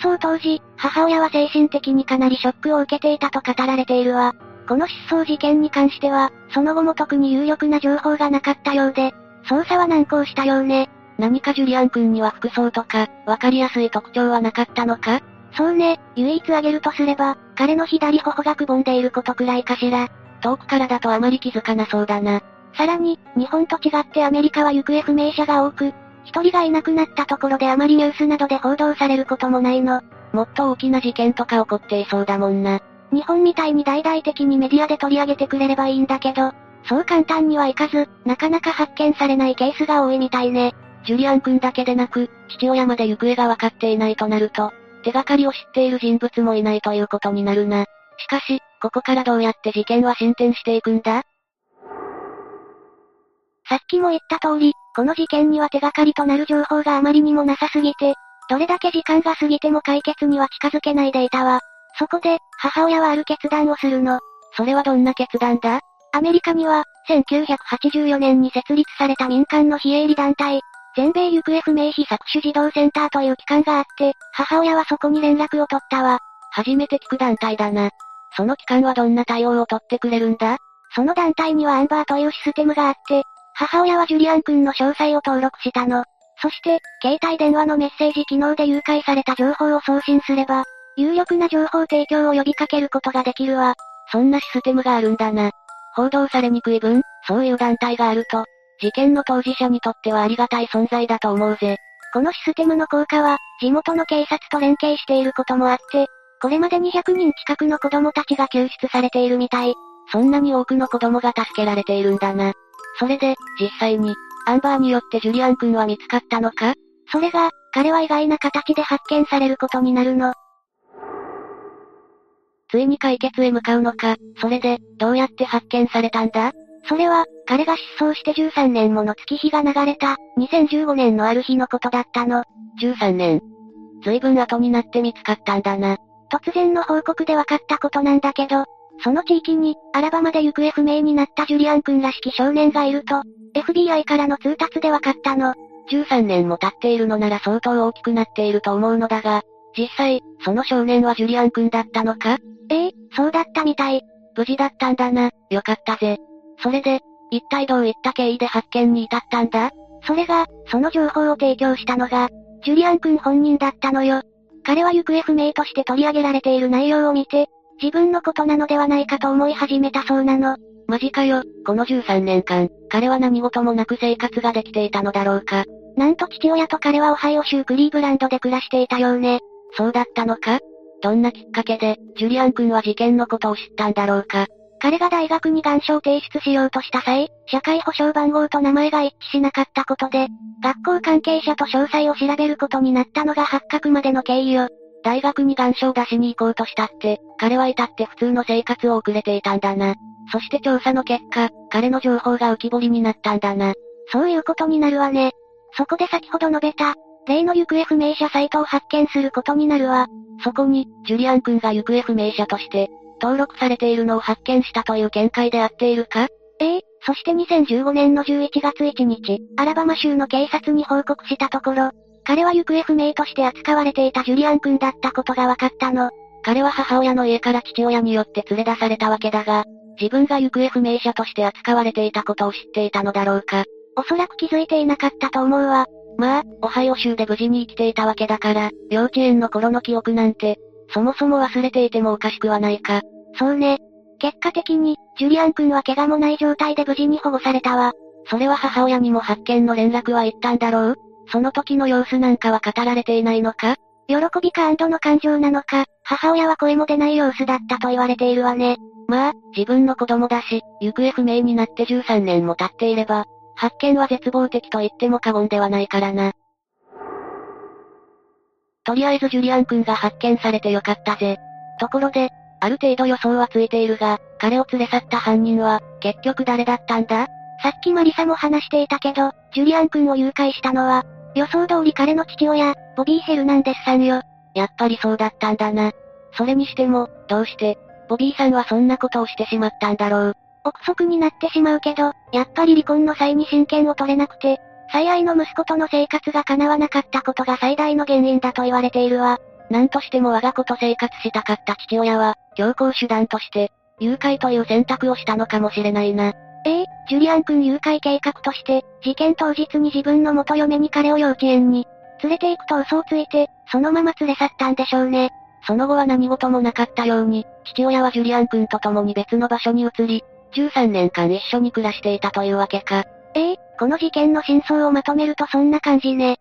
失踪当時、母親は精神的にかなりショックを受けていたと語られているわ。この失踪事件に関しては、その後も特に有力な情報がなかったようで、捜査は難航したようね。何かジュリアン君には服装とか、わかりやすい特徴はなかったのか？そうね、唯一挙げるとすれば、彼の左頬がくぼんでいることくらいかしら。遠くからだとあまり気づかなそうだな。さらに、日本と違ってアメリカは行方不明者が多く、一人がいなくなったところであまりニュースなどで報道されることもないの。もっと大きな事件とか起こっていそうだもんな。日本みたいに大々的にメディアで取り上げてくれればいいんだけど、そう簡単にはいかず、なかなか発見されないケースが多いみたいね。ジュリアン君だけでなく、父親まで行方がわかっていないとなると、手がかりを知っている人物もいないということになるな。しかし、ここからどうやって事件は進展していくんだ？さっきも言った通り、この事件には手がかりとなる情報があまりにもなさすぎて、どれだけ時間が過ぎても解決には近づけないでいたわ。そこで、母親はある決断をするの。それはどんな決断だ？アメリカには、1984年に設立された民間の非営利団体、全米行方不明被搾取児童センターという機関があって、母親はそこに連絡を取ったわ。初めて聞く団体だな。その機関はどんな対応を取ってくれるんだ？その団体にはアンバーというシステムがあって、母親はジュリアン君の詳細を登録したの。そして、携帯電話のメッセージ機能で誘拐された情報を送信すれば、有力な情報提供を呼びかけることができるわ。そんなシステムがあるんだな。報道されにくい分、そういう団体があると、事件の当事者にとってはありがたい存在だと思うぜ。このシステムの効果は、地元の警察と連携していることもあって、これまで200人近くの子供たちが救出されているみたい。そんなに多くの子供が助けられているんだな。それで、実際に、アンバーによってジュリアン君は見つかったのか？それが、彼は意外な形で発見されることになるの。ついに解決へ向かうのか、それで、どうやって発見されたんだ？それは、彼が失踪して13年もの月日が流れた、2015年のある日のことだったの。13年。随分後になって見つかったんだな。突然の報告で分かったことなんだけど、その地域に、アラバマで行方不明になったジュリアン君らしき少年がいると、FBI からの通達で分かったの。13年も経っているのなら相当大きくなっていると思うのだが、実際、その少年はジュリアン君だったのか？ええ、そうだったみたい。無事だったんだな、よかったぜ。それで、一体どういった経緯で発見に至ったんだ？それが、その情報を提供したのが、ジュリアン君本人だったのよ。彼は行方不明として取り上げられている内容を見て、自分のことなのではないかと思い始めたそうなの。マジかよ、この13年間、彼は何事もなく生活ができていたのだろうか。なんと父親と彼はオハイオ州クリーブランドで暮らしていたようね。そうだったのかどんなきっかけで、ジュリアン君は事件のことを知ったんだろうか。彼が大学に願書を提出しようとした際、社会保障番号と名前が一致しなかったことで、学校関係者と詳細を調べることになったのが発覚までの経緯よ。大学に願書を出しに行こうとしたって、彼は至って普通の生活を送れていたんだな。そして調査の結果、彼の情報が浮き彫りになったんだな。そういうことになるわね。そこで先ほど述べた、例の行方不明者サイトを発見することになるわ。そこに、ジュリアン君が行方不明者として、登録されているのを発見したという見解であっているか？ええそして2015年の11月1日、アラバマ州の警察に報告したところ、彼は行方不明として扱われていたジュリアン君だったことが分かったの。彼は母親の家から父親によって連れ出されたわけだが、自分が行方不明者として扱われていたことを知っていたのだろうか？おそらく気づいていなかったと思うわ。まあ、オハイオ州で無事に生きていたわけだから、幼稚園の頃の記憶なんて、そもそも忘れていてもおかしくはないか。そうね。結果的に、ジュリアン君は怪我もない状態で無事に保護されたわ。それは母親にも発見の連絡は行ったんだろう？その時の様子なんかは語られていないのか？喜びか安堵の感情なのか、母親は声も出ない様子だったと言われているわね。まあ、自分の子供だし、行方不明になって13年も経っていれば、発見は絶望的と言っても過言ではないからな。とりあえずジュリアン君が発見されてよかったぜ。ところで、ある程度予想はついているが、彼を連れ去った犯人は、結局誰だったんだ？さっきマリサも話していたけど、ジュリアン君を誘拐したのは、予想通り彼の父親、ボビー・ヘルナンデスさんよ。やっぱりそうだったんだな。それにしても、どうして、ボビーさんはそんなことをしてしまったんだろう？憶測になってしまうけど、やっぱり離婚の際に親権を取れなくて、最愛の息子との生活が叶わなかったことが最大の原因だと言われているわ。なんとしても我が子と生活したかった父親は、強行手段として、誘拐という選択をしたのかもしれないな。ええジュリアン君誘拐計画として、事件当日に自分の元嫁に彼を幼稚園に、連れて行くと嘘をついて、そのまま連れ去ったんでしょうね。その後は何事もなかったように、父親はジュリアン君と共に別の場所に移り、13年間一緒に暮らしていたというわけか。ええこの事件の真相をまとめるとそんな感じね。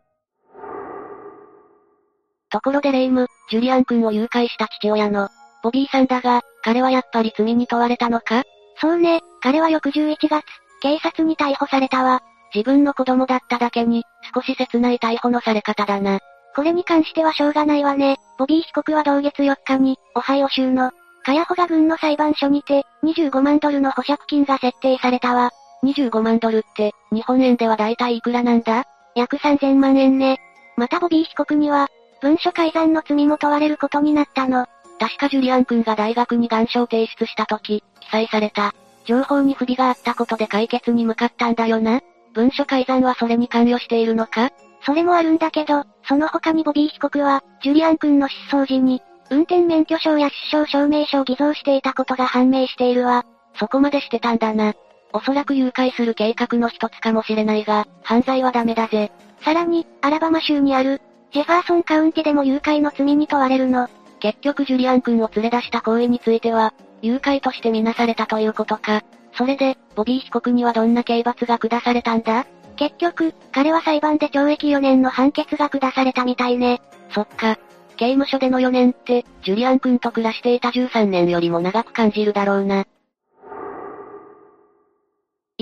ところでレイム、ジュリアン君を誘拐した父親の、ボビーさんだが、彼はやっぱり罪に問われたのか？そうね、彼は翌11月、警察に逮捕されたわ。自分の子供だっただけに、少し切ない逮捕のされ方だな。これに関してはしょうがないわね。ボビー被告は同月4日に、オハイオ州の、カヤホガ郡の裁判所にて、25万ドルの保釈金が設定されたわ。25万ドルって、日本円では大体いくらなんだ？約3000万円ね。またボビー被告には、文書改ざんの罪も問われることになったの。確かジュリアン君が大学に願書を提出した時、記載された。情報に不備があったことで解決に向かったんだよな。文書改ざんはそれに関与しているのか？それもあるんだけど、その他にボビー被告は、ジュリアン君の失踪時に、運転免許証や出生証明書を偽造していたことが判明しているわ。そこまでしてたんだな。おそらく誘拐する計画の一つかもしれないが、犯罪はダメだぜ。さらに、アラバマ州にある、ジェファーソンカウンティでも誘拐の罪に問われるの。結局ジュリアン君を連れ出した行為については、誘拐としてみなされたということか。それで、ボビー被告にはどんな刑罰が下されたんだ？結局、彼は裁判で懲役4年の判決が下されたみたいね。そっか。刑務所での4年って、ジュリアン君と暮らしていた13年よりも長く感じるだろうな。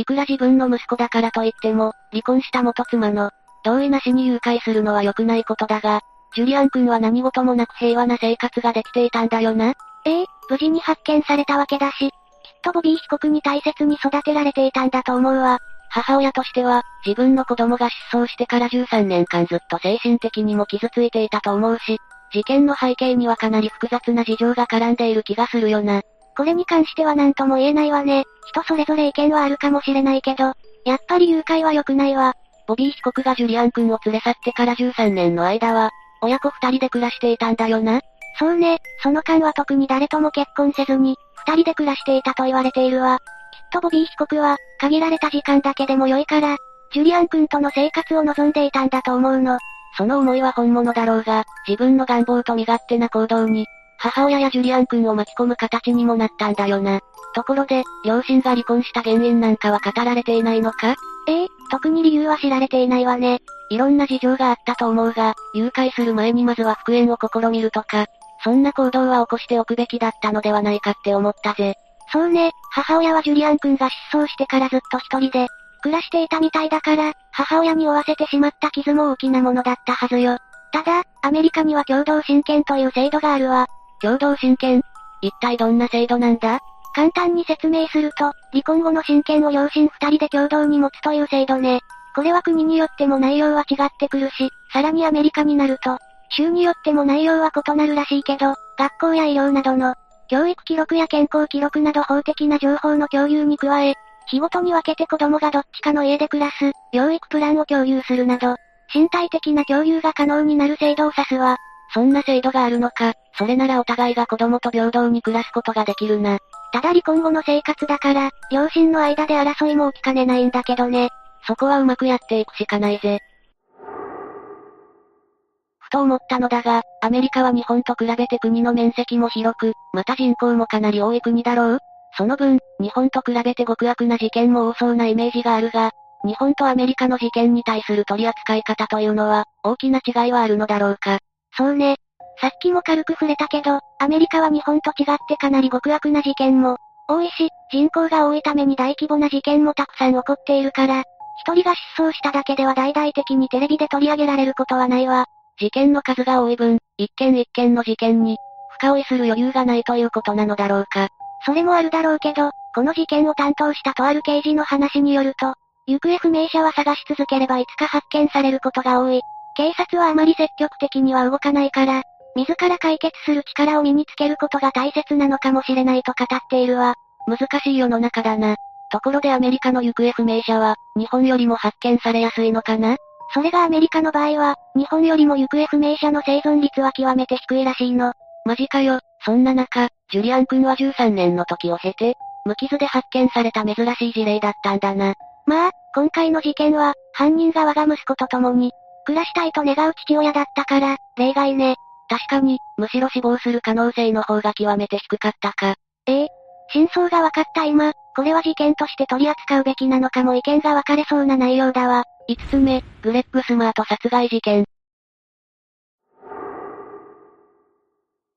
いくら自分の息子だからといっても、離婚した元妻の、同意なしに誘拐するのは良くないことだが、ジュリアン君は何事もなく平和な生活ができていたんだよな。ええ無事に発見されたわけだし、きっとボビー被告に大切に育てられていたんだと思うわ。母親としては、自分の子供が失踪してから13年間ずっと精神的にも傷ついていたと思うし、事件の背景にはかなり複雑な事情が絡んでいる気がするよな。これに関しては何とも言えないわね。人それぞれ意見はあるかもしれないけど、やっぱり誘拐は良くないわ。ボビー被告がジュリアン君を連れ去ってから13年の間は、親子二人で暮らしていたんだよな。そうね、その間は特に誰とも結婚せずに、二人で暮らしていたと言われているわ。きっとボビー被告は、限られた時間だけでも良いから、ジュリアン君との生活を望んでいたんだと思うの。その思いは本物だろうが、自分の願望と身勝手な行動に、母親やジュリアン君を巻き込む形にもなったんだよな。ところで、両親が離婚した原因なんかは語られていないのか？ええ特に理由は知られていないわね。いろんな事情があったと思うが、誘拐する前にまずは復縁を試みるとか、そんな行動は起こしておくべきだったのではないかって思ったぜ。そうね、母親はジュリアン君が失踪してからずっと一人で、暮らしていたみたいだから、母親に負わせてしまった傷も大きなものだったはずよ。ただ、アメリカには共同親権という制度があるわ。共同親権一体どんな制度なんだ？簡単に説明すると、離婚後の親権を両親二人で共同に持つという制度ね。これは国によっても内容は違ってくるし、さらにアメリカになると、州によっても内容は異なるらしいけど、学校や医療などの、教育記録や健康記録など法的な情報の共有に加え、日ごとに分けて子供がどっちかの家で暮らす、養育プランを共有するなど、身体的な共有が可能になる制度を指すわ。そんな制度があるのか、それならお互いが子供と平等に暮らすことができるな。ただ離婚後の生活だから、両親の間で争いも起きかねないんだけどね。そこはうまくやっていくしかないぜ。ふと思ったのだが、アメリカは日本と比べて国の面積も広く、また人口もかなり多い国だろう？その分、日本と比べて極悪な事件も多そうなイメージがあるが、日本とアメリカの事件に対する取り扱い方というのは、大きな違いはあるのだろうか？そうね。さっきも軽く触れたけど、アメリカは日本と違ってかなり極悪な事件も多いし、人口が多いために大規模な事件もたくさん起こっているから、一人が失踪しただけでは大々的にテレビで取り上げられることはないわ。事件の数が多い分、一件一件の事件に、深追いする余裕がないということなのだろうか。それもあるだろうけど、この事件を担当したとある刑事の話によると、行方不明者は探し続ければいつか発見されることが多い。警察はあまり積極的には動かないから、自ら解決する力を身につけることが大切なのかもしれないと語っているわ。難しい世の中だな。ところでアメリカの行方不明者は、日本よりも発見されやすいのかな？それがアメリカの場合は、日本よりも行方不明者の生存率は極めて低いらしいの。マジかよ。そんな中、ジュリアン君は13年の時を経て、無傷で発見された珍しい事例だったんだな。まあ、今回の事件は、犯人が我が息子と共に、暮らしたいと願う父親だったから、例外ね。確かに、むしろ死亡する可能性の方が極めて低かったか。ええ。真相が分かった今、これは事件として取り扱うべきなのかも意見が分かれそうな内容だわ。5つ目、グレッグ・スマート殺害事件。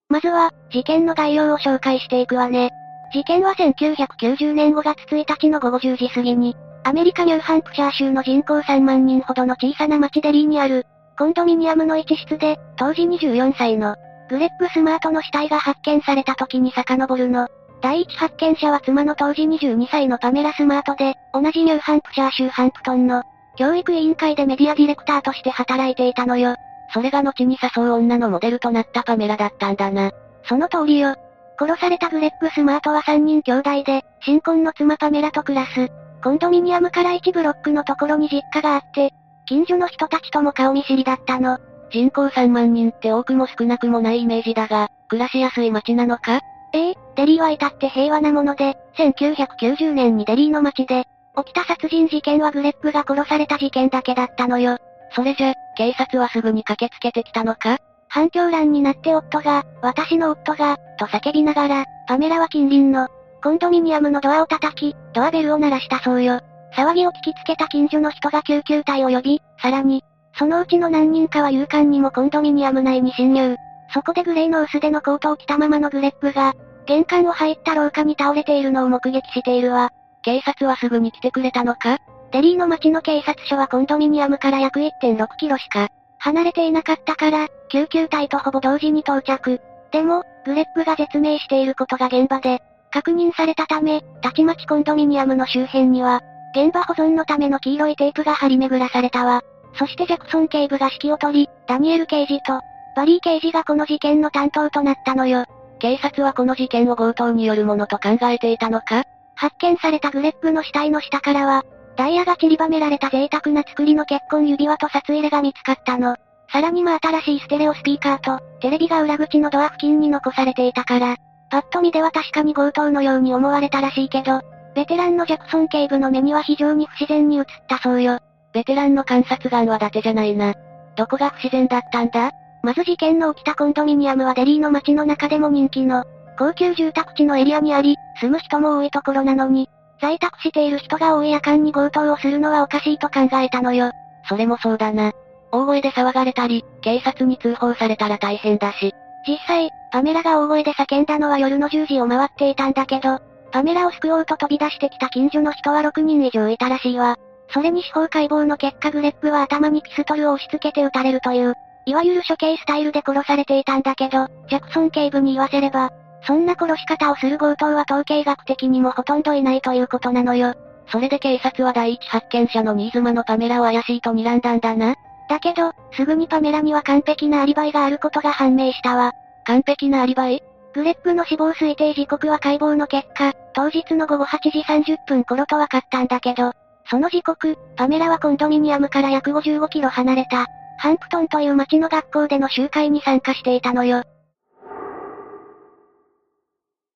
まずは、事件の概要を紹介していくわね。事件は1990年5月1日の午後10時過ぎに、アメリカニューハンプシャー州の人口3万人ほどの小さな町デリーにある、コンドミニアムの一室で、当時24歳の、グレッグ・スマートの死体が発見された時に遡るの。第一発見者は妻の当時22歳のパメラ・スマートで、同じニューハンプシャー州ハンプトンの、教育委員会でメディアディレクターとして働いていたのよ。それが後に誘う女のモデルとなったパメラだったんだな。その通りよ。殺されたグレッグ・スマートは3人兄弟で、新婚の妻パメラと暮らす。コンドミニアムから1ブロックのところに実家があって、近所の人たちとも顔見知りだったの。人口3万人って多くも少なくもないイメージだが、暮らしやすい街なのか？ええ、デリーは至って平和なもので、1990年にデリーの街で、起きた殺人事件はグレッグが殺された事件だけだったのよ。それじゃ、警察はすぐに駆けつけてきたのか？反響欄になって夫が、私の夫が、と叫びながら、パメラは近隣の、コンドミニアムのドアを叩き、ドアベルを鳴らしたそうよ。騒ぎを聞きつけた近所の人が救急隊を呼び、さらに、そのうちの何人かは勇敢にもコンドミニアム内に侵入。そこでグレーの薄手のコートを着たままのグレップが、玄関を入った廊下に倒れているのを目撃しているわ。警察はすぐに来てくれたのか？デリーの町の警察署はコンドミニアムから約1.6キロしか離れていなかったから、救急隊とほぼ同時に到着。でも、グレップが絶命していることが現場で、確認されたため、たちまちコンドミニアムの周辺には、現場保存のための黄色いテープが張り巡らされたわ。そしてジャクソン警部が指揮を取り、ダニエル刑事と、バリー刑事がこの事件の担当となったのよ。警察はこの事件を強盗によるものと考えていたのか？発見されたグレップの死体の下からは、ダイヤが散りばめられた贅沢な作りの結婚指輪と札入れが見つかったの。さらに真新しいステレオスピーカーと、テレビが裏口のドア付近に残されていたから、パッと見では確かに強盗のように思われたらしいけど、ベテランのジャクソン警部の目には非常に不自然に映ったそうよ。ベテランの観察眼は伊達じゃないな。どこが不自然だったんだ？まず事件の起きたコンドミニアムはデリーの街の中でも人気の、高級住宅地のエリアにあり、住む人も多いところなのに、在宅している人が多い夜間に強盗をするのはおかしいと考えたのよ。それもそうだな。大声で騒がれたり、警察に通報されたら大変だし。実際、パメラが大声で叫んだのは夜の10時を回っていたんだけど、パメラを救おうと飛び出してきた近所の人は6人以上いたらしいわ。それに司法解剖の結果グレップは頭にピストルを押し付けて撃たれるという、いわゆる処刑スタイルで殺されていたんだけど、ジャクソン警部に言わせれば、そんな殺し方をする強盗は統計学的にもほとんどいないということなのよ。それで警察は第一発見者の新妻のパメラを怪しいと睨んだんだな。だけど、すぐにパメラには完璧なアリバイがあることが判明したわ。完璧なアリバイ？グレップの死亡推定時刻は解剖の結果、当日の午後8時30分頃と分かったんだけど、その時刻、パメラはコンドミニアムから約55キロ離れた、ハンプトンという町の学校での集会に参加していたのよ。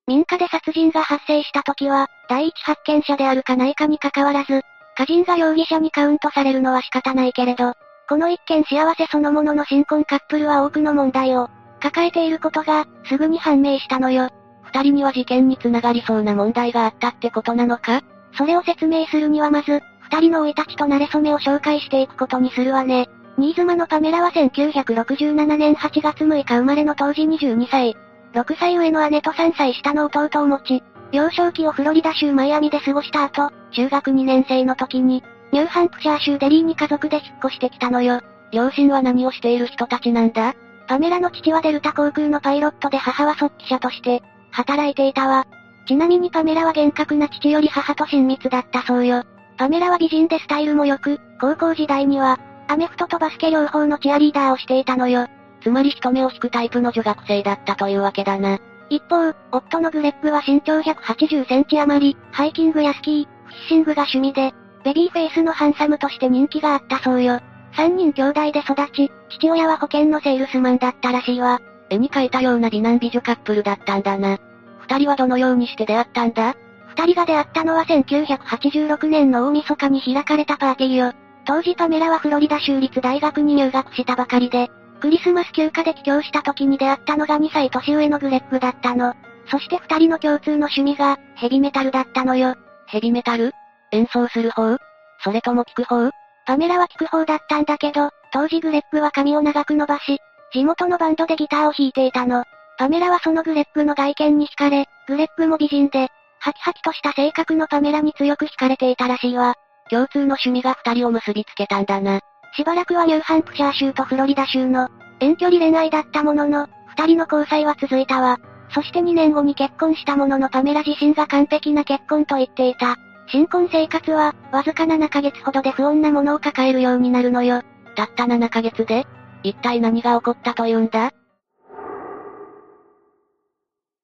民家で殺人が発生した時は、第一発見者であるかないかに関わらず、家人が容疑者にカウントされるのは仕方ないけれど、この一件幸せそのものの新婚カップルは多くの問題を抱えていることが、すぐに判明したのよ。二人には事件に繋がりそうな問題があったってことなのか？それを説明するにはまず、二人の生い立ちと慣れ初めを紹介していくことにするわね。新妻のパメラは1967年8月6日生まれの当時22歳。6歳上の姉と3歳下の弟を持ち、幼少期をフロリダ州マイアミで過ごした後、中学2年生の時に、ニューハンプシャー州デリーに家族で引っ越してきたのよ。両親は何をしている人たちなんだ？パメラの父はデルタ航空のパイロットで母は速記者として、働いていたわ。ちなみにパメラは厳格な父より母と親密だったそうよ。パメラは美人でスタイルも良く、高校時代には、アメフトとバスケ両方のチアリーダーをしていたのよ。つまり人目を引くタイプの女学生だったというわけだな。一方、夫のグレッグは身長180センチ余り、ハイキングやスキー、フィッシングが趣味で、ベビーフェイスのハンサムとして人気があったそうよ。三人兄弟で育ち、父親は保険のセールスマンだったらしいわ。絵に描いたような美男美女カップルだったんだな。二人はどのようにして出会ったんだ？二人が出会ったのは1986年の大晦日に開かれたパーティーよ。当時パメラはフロリダ州立大学に入学したばかりで、クリスマス休暇で帰郷した時に出会ったのが2歳年上のグレッグだったの。そして二人の共通の趣味が、ヘビメタルだったのよ。ヘビメタル？演奏する方？それとも聞く方？パメラは聞く方だったんだけど、当時グレッグは髪を長く伸ばし、地元のバンドでギターを弾いていたの。パメラはそのグレッグの外見に惹かれ、グレッグも美人で、ハキハキとした性格のパメラに強く惹かれていたらしいわ。共通の趣味が二人を結びつけたんだな。しばらくはニューハンプシャー州とフロリダ州の遠距離恋愛だったものの、二人の交際は続いたわ。そして2年後に結婚したもののパメラ自身が完璧な結婚と言っていた。新婚生活は、わずか7ヶ月ほどで不穏なものを抱えるようになるのよ。たった7ヶ月で？一体何が起こったというんだ？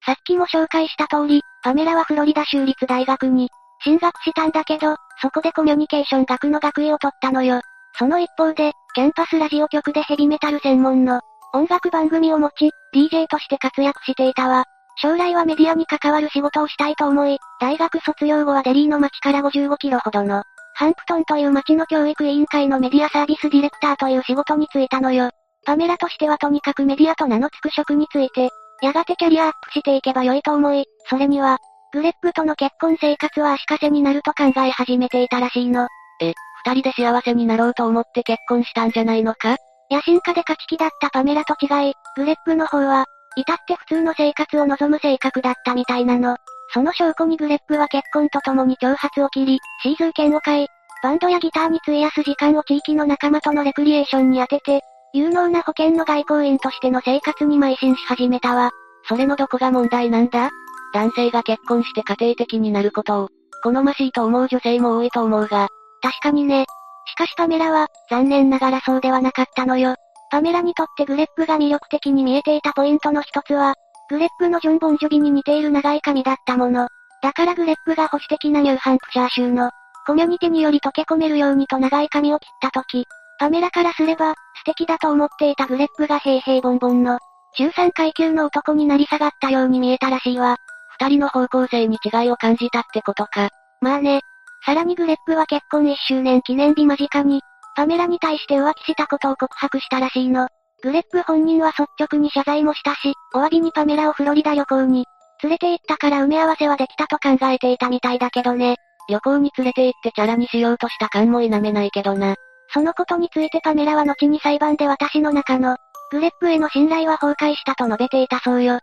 さっきも紹介した通り、パメラはフロリダ州立大学に進学したんだけど、そこでコミュニケーション学の学位を取ったのよ。その一方で、キャンパスラジオ局でヘビメタル専門の音楽番組を持ち、DJ として活躍していたわ。将来はメディアに関わる仕事をしたいと思い、大学卒業後はデリーの町から55キロほどの、ハンプトンという町の教育委員会のメディアサービスディレクターという仕事に就いたのよ。パメラとしてはとにかくメディアと名の付く職について、やがてキャリアアップしていけば良いと思い、それには、グレッグとの結婚生活は足かせになると考え始めていたらしいの。え、二人で幸せになろうと思って結婚したんじゃないのか？野心家で勝ち気だったパメラと違い、グレッグの方は、至って普通の生活を望む性格だったみたいなの。その証拠にグレッグは結婚とともに挑発を切り、シーズー券を買い、バンドやギターに費やす時間を地域の仲間とのレクリエーションに当てて、有能な保険の外交員としての生活に邁進し始めたわ。それのどこが問題なんだ？男性が結婚して家庭的になることを、好ましいと思う女性も多いと思うが。確かにね。しかしパメラは、残念ながらそうではなかったのよ。パメラにとってグレッグが魅力的に見えていたポイントの一つは、グレッグのジョン・ボンジョビに似ている長い髪だったもの。だからグレッグが保守的なニューハンプシャー州の、コミュニティにより溶け込めるようにと長い髪を切った時、パメラからすれば、素敵だと思っていたグレッグが平々ボンボンの、中3階級の男になり下がったように見えたらしいわ。二人の方向性に違いを感じたってことか。まあね。さらにグレッグは結婚1周年記念日間近に、パメラに対して浮気したことを告白したらしいの。グレッグ本人は率直に謝罪もしたし、お詫びにパメラをフロリダ旅行に、連れて行ったから埋め合わせはできたと考えていたみたいだけどね。旅行に連れて行ってチャラにしようとした感も否めないけどな。そのことについてパメラは後に裁判で私の中の、グレッグへの信頼は崩壊したと述べていたそうよ。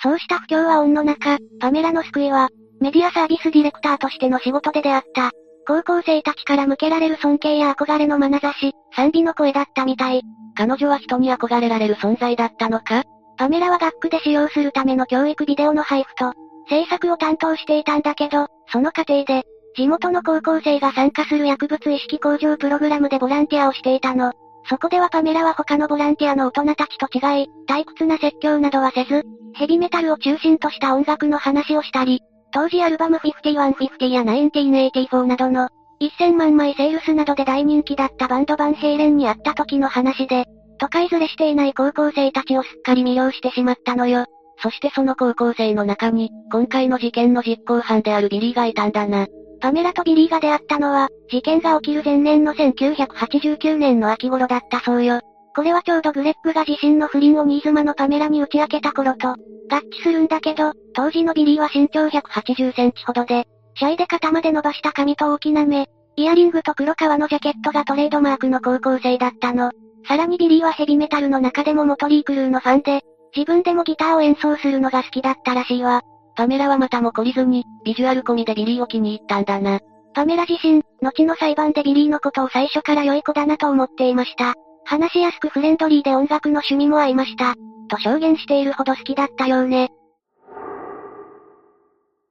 そうした不況は恩の中、パメラの救いは、メディアサービスディレクターとしての仕事で出会った、高校生たちから向けられる尊敬や憧れの眼差し、賛美の声だったみたい。彼女は人に憧れられる存在だったのか？パメラは学区で使用するための教育ビデオの配布と、制作を担当していたんだけど、その過程で、地元の高校生が参加する薬物意識向上プログラムでボランティアをしていたの。そこではパメラは他のボランティアの大人たちと違い、退屈な説教などはせず、ヘビメタルを中心とした音楽の話をしたり、当時アルバム5150や1984などの、1000万枚セールスなどで大人気だったバンドバンヘイレンに会った時の話で、都会ずれしていない高校生たちをすっかり魅了してしまったのよ。そしてその高校生の中に、今回の事件の実行犯であるビリーがいたんだな。パメラとビリーが出会ったのは、事件が起きる前年の1989年の秋頃だったそうよ。これはちょうどグレッグが自身の不倫を新妻のパメラに打ち明けた頃と、合致するんだけど、当時のビリーは身長180センチほどで、シャイで肩まで伸ばした髪と大きな目、イヤリングと黒革のジャケットがトレードマークの高校生だったの。さらにビリーはヘビメタの中でもモトリークルーのファンで、自分でもギターを演奏するのが好きだったらしいわ。パメラはまたも懲りずに、ビジュアル込みでビリーを気に入ったんだな。パメラ自身、後の裁判でビリーのことを最初から良い子だなと思っていました。話しやすくフレンドリーで音楽の趣味も合いました。と証言しているほど好きだったようね。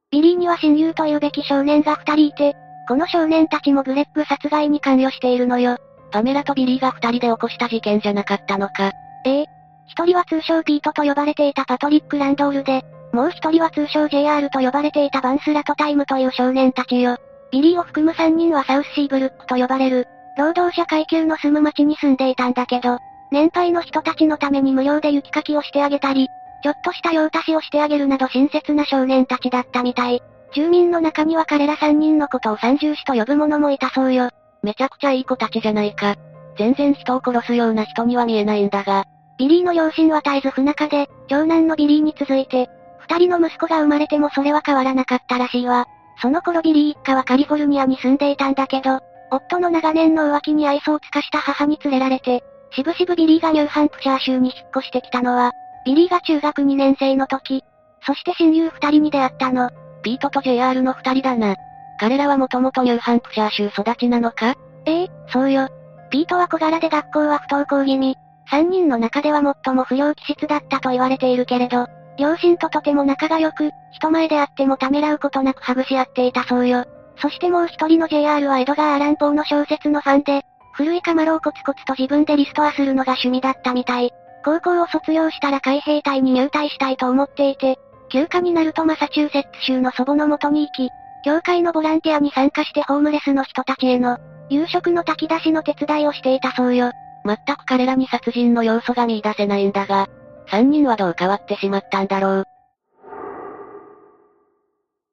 ビリーには親友というべき少年が二人いて、この少年たちもグレッグ殺害に関与しているのよ。パメラとビリーが二人で起こした事件じゃなかったのか。ええ。一人は通称ピートと呼ばれていたパトリック・ランドールで、もう一人は通称 JR と呼ばれていたバンスラトタイムという少年たちよ。ビリーを含む三人はサウスシーブルックと呼ばれる、労働者階級の住む町に住んでいたんだけど、年配の人たちのために無料で雪かきをしてあげたり、ちょっとした用足しをしてあげるなど親切な少年たちだったみたい。住民の中には彼ら三人のことを三銃士と呼ぶ者もいたそうよ。めちゃくちゃいい子たちじゃないか。全然人を殺すような人には見えないんだが。ビリーの両親は絶えず不仲で、長男のビリーに続いて、二人の息子が生まれてもそれは変わらなかったらしいわ。その頃ビリー一家はカリフォルニアに住んでいたんだけど、夫の長年の浮気に愛想を尽かした母に連れられて、しぶしぶビリーがニューハンプシャー州に引っ越してきたのは、ビリーが中学2年生の時、そして親友二人に出会ったの。ピートと JR の二人だな。彼らはもともとニューハンプシャー州育ちなのか？ええそうよ。ピートは小柄で学校は不登校気味。三人の中では最も不良気質だったと言われているけれど、両親ととても仲が良く、人前であってもためらうことなくハグし合っていたそうよ。そしてもう一人の JR はエドガー・アラン・ポーの小説のファンで、古いカマロをコツコツと自分でリストアするのが趣味だったみたい。高校を卒業したら海兵隊に入隊したいと思っていて、休暇になるとマサチューセッツ州の祖母の元に行き、教会のボランティアに参加してホームレスの人たちへの、夕食の炊き出しの手伝いをしていたそうよ。全く彼らに殺人の要素が見出せないんだが、三人はどう変わってしまったんだろう。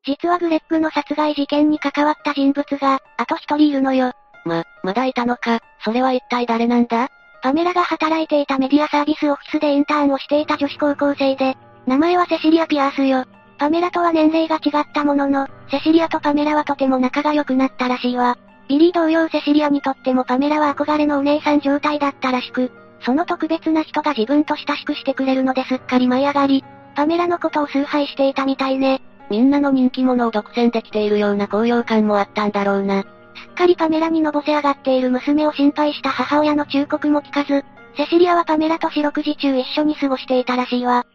実はグレッグの殺害事件に関わった人物が、あと一人いるのよ。ま、まだいたのか、それは一体誰なんだ？パメラが働いていたメディアサービスオフィスでインターンをしていた女子高校生で、名前はセシリア・ピアースよ。パメラとは年齢が違ったものの、セシリアとパメラはとても仲が良くなったらしいわ。ビリー同様セシリアにとってもパメラは憧れのお姉さん状態だったらしく、その特別な人が自分と親しくしてくれるのですっかり舞い上がり、パメラのことを崇拝していたみたいね。みんなの人気者を独占できているような高揚感もあったんだろうな。すっかりパメラにのぼせ上がっている娘を心配した母親の忠告も聞かず、セシリアはパメラと四六時中一緒に過ごしていたらしいわ。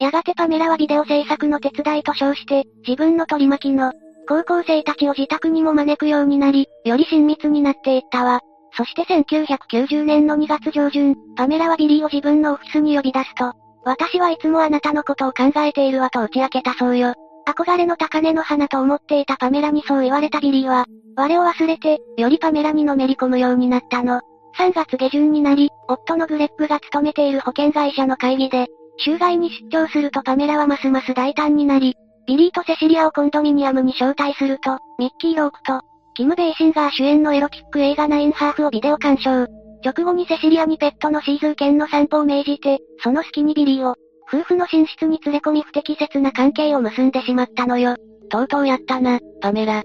やがてパメラはビデオ制作の手伝いと称して、自分の取り巻きの、高校生たちを自宅にも招くようになり、より親密になっていったわ。そして1990年の2月上旬、パメラはビリーを自分のオフィスに呼び出すと、私はいつもあなたのことを考えているわと打ち明けたそうよ。憧れの高嶺の花と思っていたパメラにそう言われたビリーは、我を忘れて、よりパメラにのめり込むようになったの。3月下旬になり、夫のグレッグが勤めている保険会社の会議で、州外に出張するとパメラはますます大胆になり、ビリーとセシリアをコンドミニアムに招待すると、ミッキー・ロークと、キム・ベイシンガー主演のエロティック映画ナインハーフをビデオ鑑賞。直後にセシリアにペットのシーズー犬の散歩を命じて、その隙にビリーを、夫婦の寝室に連れ込み不適切な関係を結んでしまったのよ。とうとうやったな、パメラ。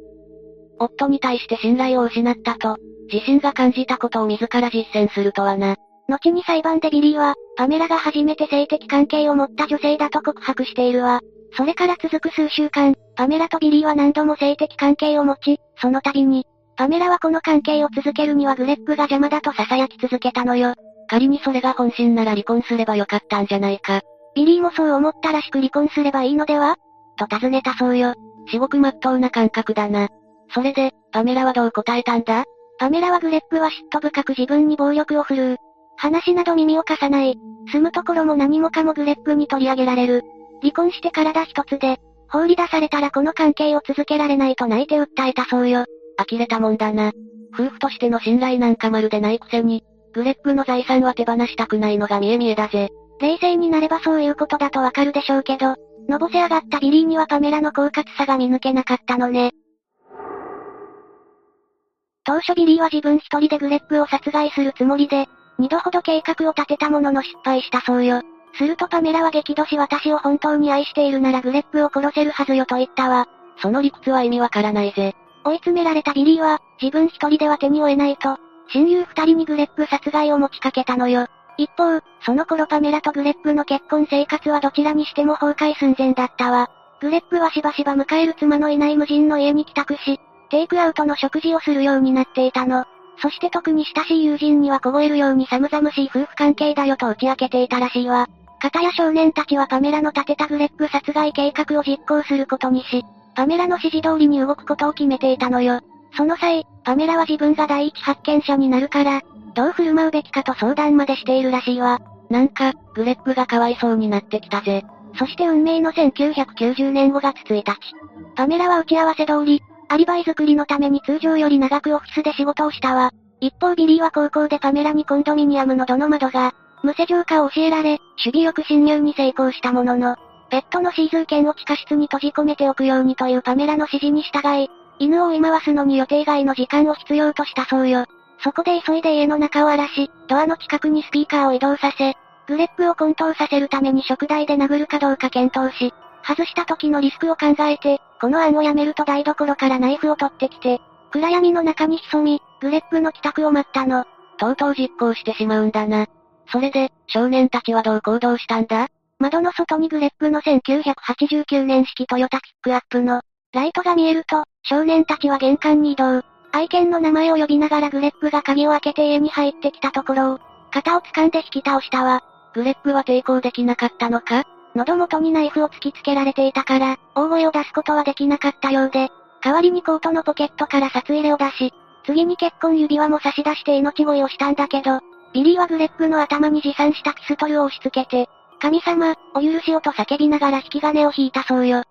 夫に対して信頼を失ったと、自身が感じたことを自ら実践するとはな。後に裁判でビリーは、パメラが初めて性的関係を持った女性だと告白しているわ。それから続く数週間、パメラとビリーは何度も性的関係を持ち、その度に、パメラはこの関係を続けるにはグレッグが邪魔だと囁き続けたのよ。仮にそれが本心なら離婚すればよかったんじゃないか。ビリーもそう思ったらしく離婚すればいいのでは？と尋ねたそうよ。至極真っ当な感覚だな。それで、パメラはどう答えたんだ？パメラはグレッグは嫉妬深く自分に暴力を振るう。話など耳を貸さない。住むところも何もかもグレッグに取り上げられる。離婚して体一つで、放り出されたらこの関係を続けられないと泣いて訴えたそうよ。呆れたもんだな。夫婦としての信頼なんかまるでないくせに、グレッグの財産は手放したくないのが見え見えだぜ。冷静になればそういうことだとわかるでしょうけど、のぼせ上がったビリーにはパメラの狡猾さが見抜けなかったのね。当初ビリーは自分一人でグレッグを殺害するつもりで、二度ほど計画を立てたものの失敗したそうよ。するとパメラは激怒し私を本当に愛しているならグレッグを殺せるはずよと言ったわ。その理屈は意味わからないぜ。追い詰められたビリーは、自分一人では手に負えないと、親友二人にグレッグ殺害を持ちかけたのよ。一方、その頃パメラとグレッグの結婚生活はどちらにしても崩壊寸前だったわ。グレッグはしばしば迎える妻のいない無人の家に帰宅し、テイクアウトの食事をするようになっていたの。そして特に親しい友人には凍えるように寒々しい夫婦関係だよと打ち明けていたらしいわ。片や少年たちはパメラの立てたグレッグ殺害計画を実行することにし、パメラの指示通りに動くことを決めていたのよ。その際、パメラは自分が第一発見者になるから、どう振る舞うべきかと相談までしているらしいわ。なんか、グレッグがかわいそうになってきたぜ。そして運命の1990年5月1日。パメラは打ち合わせ通り、アリバイ作りのために通常より長くオフィスで仕事をしたわ。一方ビリーは高校でパメラにコンドミニアムのどの窓が、無施錠かを教えられ、首尾よく侵入に成功したものの、ペットのシーズー犬を地下室に閉じ込めておくようにというパメラの指示に従い、犬を追い回すのに予定外の時間を必要としたそうよ。そこで急いで家の中を荒らし、ドアの近くにスピーカーを移動させ、グレッグを混沌させるために食台で殴るかどうか検討し、外した時のリスクを考えて、この案をやめると台所からナイフを取ってきて、暗闇の中に潜み、グレッグの帰宅を待ったの。とうとう実行してしまうんだな。それで、少年たちはどう行動したんだ？窓の外にグレッグの1989年式トヨタピックアップの、ライトが見えると、少年たちは玄関に移動。愛犬の名前を呼びながらグレッグが鍵を開けて家に入ってきたところを、肩を掴んで引き倒したわ。グレッグは抵抗できなかったのか？喉元にナイフを突きつけられていたから、大声を出すことはできなかったようで、代わりにコートのポケットから札入れを出し、次に結婚指輪も差し出して命乞いをしたんだけど、ビリーはグレッグの頭に持参したピストルを押し付けて、神様、お許しをと叫びながら引き金を引いたそうよ。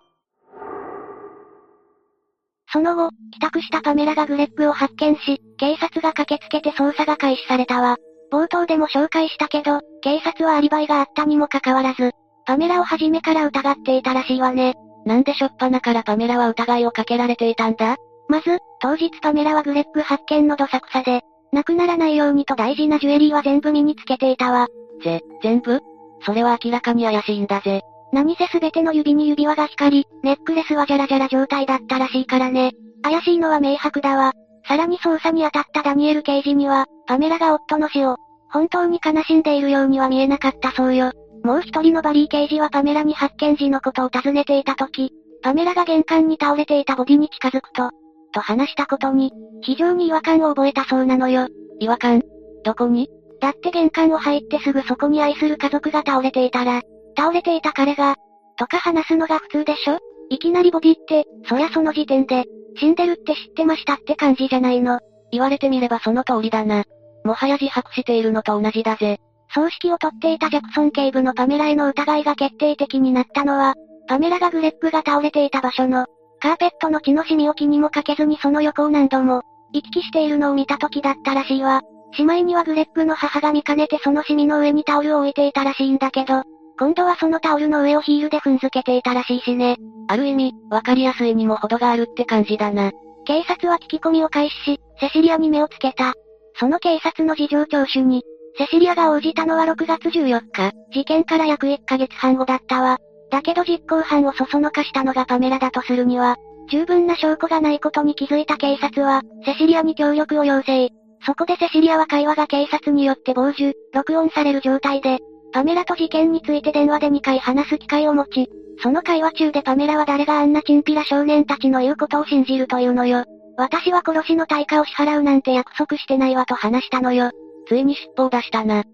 その後、帰宅したパメラがグレッグを発見し、警察が駆けつけて捜査が開始されたわ。冒頭でも紹介したけど、警察はアリバイがあったにもかかわらず、パメラを初めから疑っていたらしいわね。なんでしょっぱなからパメラは疑いをかけられていたんだ？まず、当日パメラはグレッグ発見のどさくさで、なくならないようにと大事なジュエリーは全部身につけていたわ。ぜ、全部？それは明らかに怪しいんだぜ。何せすべての指に指輪が光り、ネックレスはジャラジャラ状態だったらしいからね。怪しいのは明白だわ。さらに捜査に当たったダニエル刑事には、パメラが夫の死を、本当に悲しんでいるようには見えなかったそうよ。もう一人のバリー刑事はパメラに発見時のことを尋ねていた時、パメラが玄関に倒れていたボディに近づくと、と話したことに、非常に違和感を覚えたそうなのよ。違和感？どこに？だって玄関を入ってすぐそこに愛する家族が倒れていたら、倒れていた彼が、とか話すのが普通でしょ？いきなりボディって、そりゃその時点で、死んでるって知ってましたって感じじゃないの？言われてみればその通りだな。もはや自白しているのと同じだぜ。葬式をとっていたジャクソン警部のパメラへの疑いが決定的になったのは、パメラがグレッグが倒れていた場所の、カーペットの血の染みを気にもかけずにその横を何度も、行き来しているのを見た時だったらしいわ。しまいにはグレッグの母が見かねてその染みの上にタオルを置いていたらしいんだけど、今度はそのタオルの上をヒールで踏んづけていたらしいしね。ある意味、わかりやすいにも程があるって感じだな。警察は聞き込みを開始し、セシリアに目をつけた。その警察の事情聴取に、セシリアが応じたのは6月14日、事件から約1ヶ月半後だったわ。だけど実行犯をそそのかしたのがパメラだとするには、十分な証拠がないことに気づいた警察は、セシリアに協力を要請。そこでセシリアは会話が警察によって傍受、録音される状態で、パメラと事件について電話で2回話す機会を持ち、その会話中でパメラは誰があんなチンピラ少年たちの言うことを信じるというのよ。私は殺しの対価を支払うなんて約束してないわと話したのよ。ついに尻尾を出したな。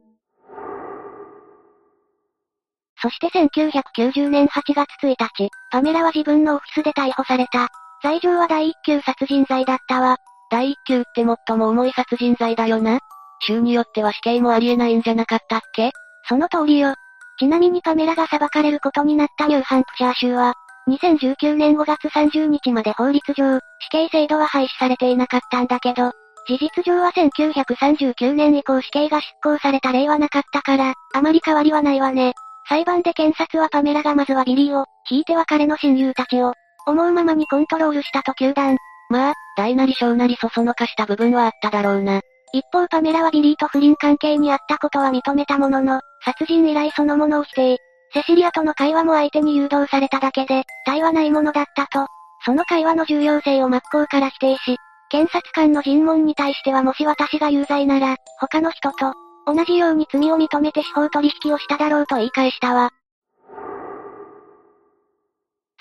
そして1990年8月1日、パメラは自分のオフィスで逮捕された。罪状は第一級殺人罪だったわ。第一級って最も重い殺人罪だよな。州によっては死刑もありえないんじゃなかったっけ？その通りよ。ちなみにパメラが裁かれることになったニューハンプシャー州は、2019年5月30日まで法律上、死刑制度は廃止されていなかったんだけど、事実上は1939年以降死刑が執行された例はなかったから、あまり変わりはないわね。裁判で検察はパメラがまずはビリーを、ひいては彼の親友たちを、思うままにコントロールしたと糾弾。まあ、大なり小なりそそのかした部分はあっただろうな。一方パメラはビリーと不倫関係にあったことは認めたものの、殺人依頼そのものを否定。セシリアとの会話も相手に誘導されただけで、他意はないものだったと。その会話の重要性を真っ向から否定し、検察官の尋問に対してはもし私が有罪なら、他の人と、同じように罪を認めて司法取引をしただろうと言い返したわ。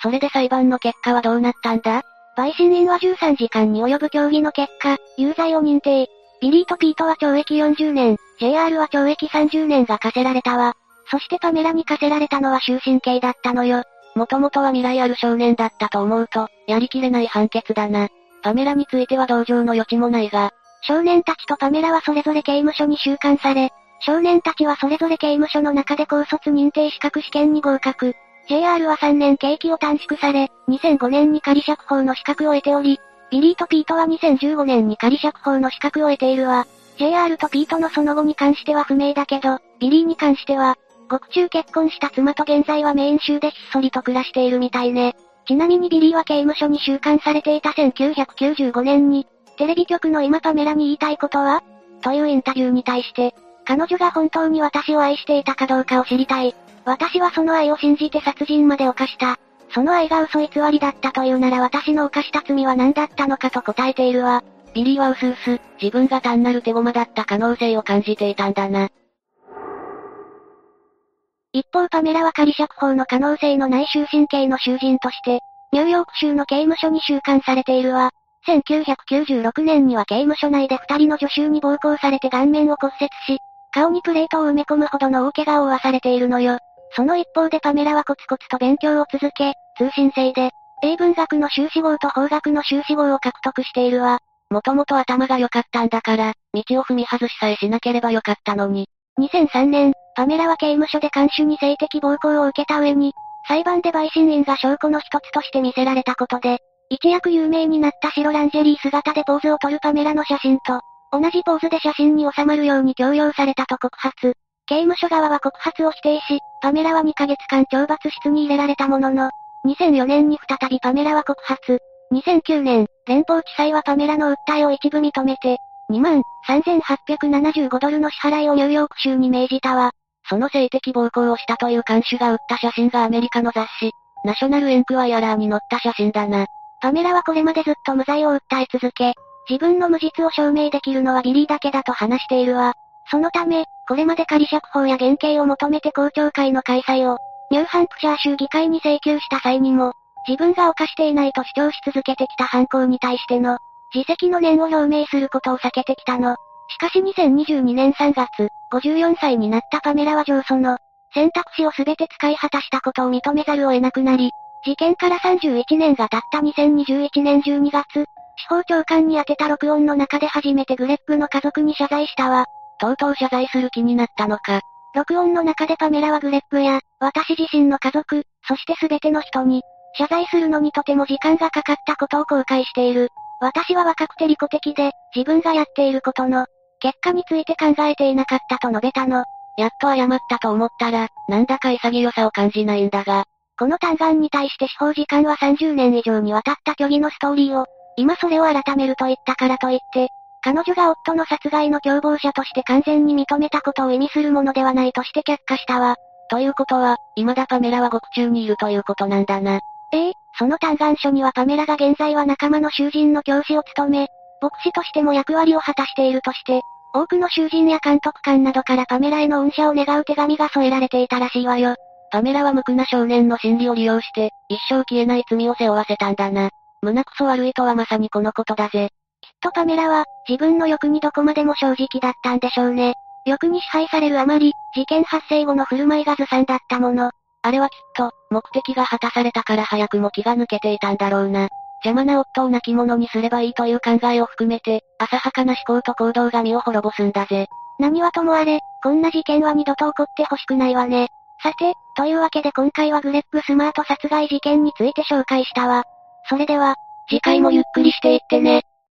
それで裁判の結果はどうなったんだ？陪審員は13時間に及ぶ協議の結果、有罪を認定。ビリーとピートは懲役40年、JR は懲役30年が課せられたわ。そしてパメラに課せられたのは終身刑だったのよ。もともとは未来ある少年だったと思うと、やりきれない判決だな。パメラについては同情の余地もないが、少年たちとパメラはそれぞれ刑務所に収監され、少年たちはそれぞれ刑務所の中で高卒認定資格試験に合格。JR は3年刑期を短縮され、2005年に仮釈放の資格を得ており、ビリーとピートは2015年に仮釈放の資格を得ているわ。JR とピートのその後に関しては不明だけど、ビリーに関しては、獄中結婚した妻と現在はメイン州でひっそりと暮らしているみたいね。ちなみにビリーは刑務所に収監されていた1995年に、テレビ局の今パメラに言いたいことは？というインタビューに対して、彼女が本当に私を愛していたかどうかを知りたい。私はその愛を信じて殺人まで犯した。その愛が嘘偽りだったというなら私の犯した罪は何だったのかと答えているわ。ビリーはうすうす、自分が単なる手駒だった可能性を感じていたんだな。一方パメラは仮釈放の可能性のない終身刑の囚人として、ニューヨーク州の刑務所に収監されているわ。1996年には刑務所内で二人の助手に暴行されて顔面を骨折し、顔にプレートを埋め込むほどの大怪我を負わされているのよ。その一方でパメラはコツコツと勉強を続け、通信制で、英文学の修士号と法学の修士号を獲得しているわ。もともと頭が良かったんだから、道を踏み外しさえしなければよかったのに。2003年、パメラは刑務所で看守に性的暴行を受けた上に、裁判で陪審員が証拠の一つとして見せられたことで、一躍有名になった白ランジェリー姿でポーズを取るパメラの写真と、同じポーズで写真に収まるように強要されたと告発。刑務所側は告発を否定し、パメラは2ヶ月間懲罰室に入れられたものの、2004年に再びパメラは告発。2009年、連邦地裁はパメラの訴えを一部認めて、2万3875ドルの支払いをニューヨーク州に命じたわ。その性的暴行をしたという看守が売った写真がアメリカの雑誌、ナショナルエンクワイアラーに載った写真だな。パメラはこれまでずっと無罪を訴え続け、自分の無実を証明できるのはビリーだけだと話しているわ。そのため、これまで仮釈放や減刑を求めて公聴会の開催を、ニューハンプシャー州議会に請求した際にも、自分が犯していないと主張し続けてきた犯行に対しての、自責の念を表明することを避けてきたの。しかし2022年3月、54歳になったパメラは上訴の、選択肢をすべて使い果たしたことを認めざるを得なくなり、事件から31年が経った2021年12月、司法長官に宛てた録音の中で初めてグレッグの家族に謝罪したわ。とうとう謝罪する気になったのか。録音の中でパメラはグレッグや、私自身の家族、そして全ての人に、謝罪するのにとても時間がかかったことを後悔している。私は若くて利己的で、自分がやっていることの、結果について考えていなかったと述べたの。やっと謝ったと思ったら、なんだか潔さを感じないんだが。この単眼に対して司法時間は30年以上にわたった虚偽のストーリーを、今それを改めると言ったからといって、彼女が夫の殺害の共謀者として完全に認めたことを意味するものではないとして却下したわ。ということは、未だパメラは獄中にいるということなんだな。ええその単眼書にはパメラが現在は仲間の囚人の教師を務め、牧師としても役割を果たしているとして、多くの囚人や監督官などからパメラへの恩赦を願う手紙が添えられていたらしいわよ。パメラは無垢な少年の心理を利用して、一生消えない罪を背負わせたんだな。胸くそ悪いとはまさにこのことだぜ。とパメラは、自分の欲にどこまでも正直だったんでしょうね。欲に支配されるあまり、事件発生後の振る舞いがずさんだったもの。あれはきっと、目的が果たされたから早くも気が抜けていたんだろうな。邪魔な夫を亡き者にすればいいという考えを含めて、浅はかな思考と行動が身を滅ぼすんだぜ。何はともあれ、こんな事件は二度と起こってほしくないわね。さて、というわけで今回はグレッグスマート殺害事件について紹介したわ。それでは、次回もゆっくりしていってね。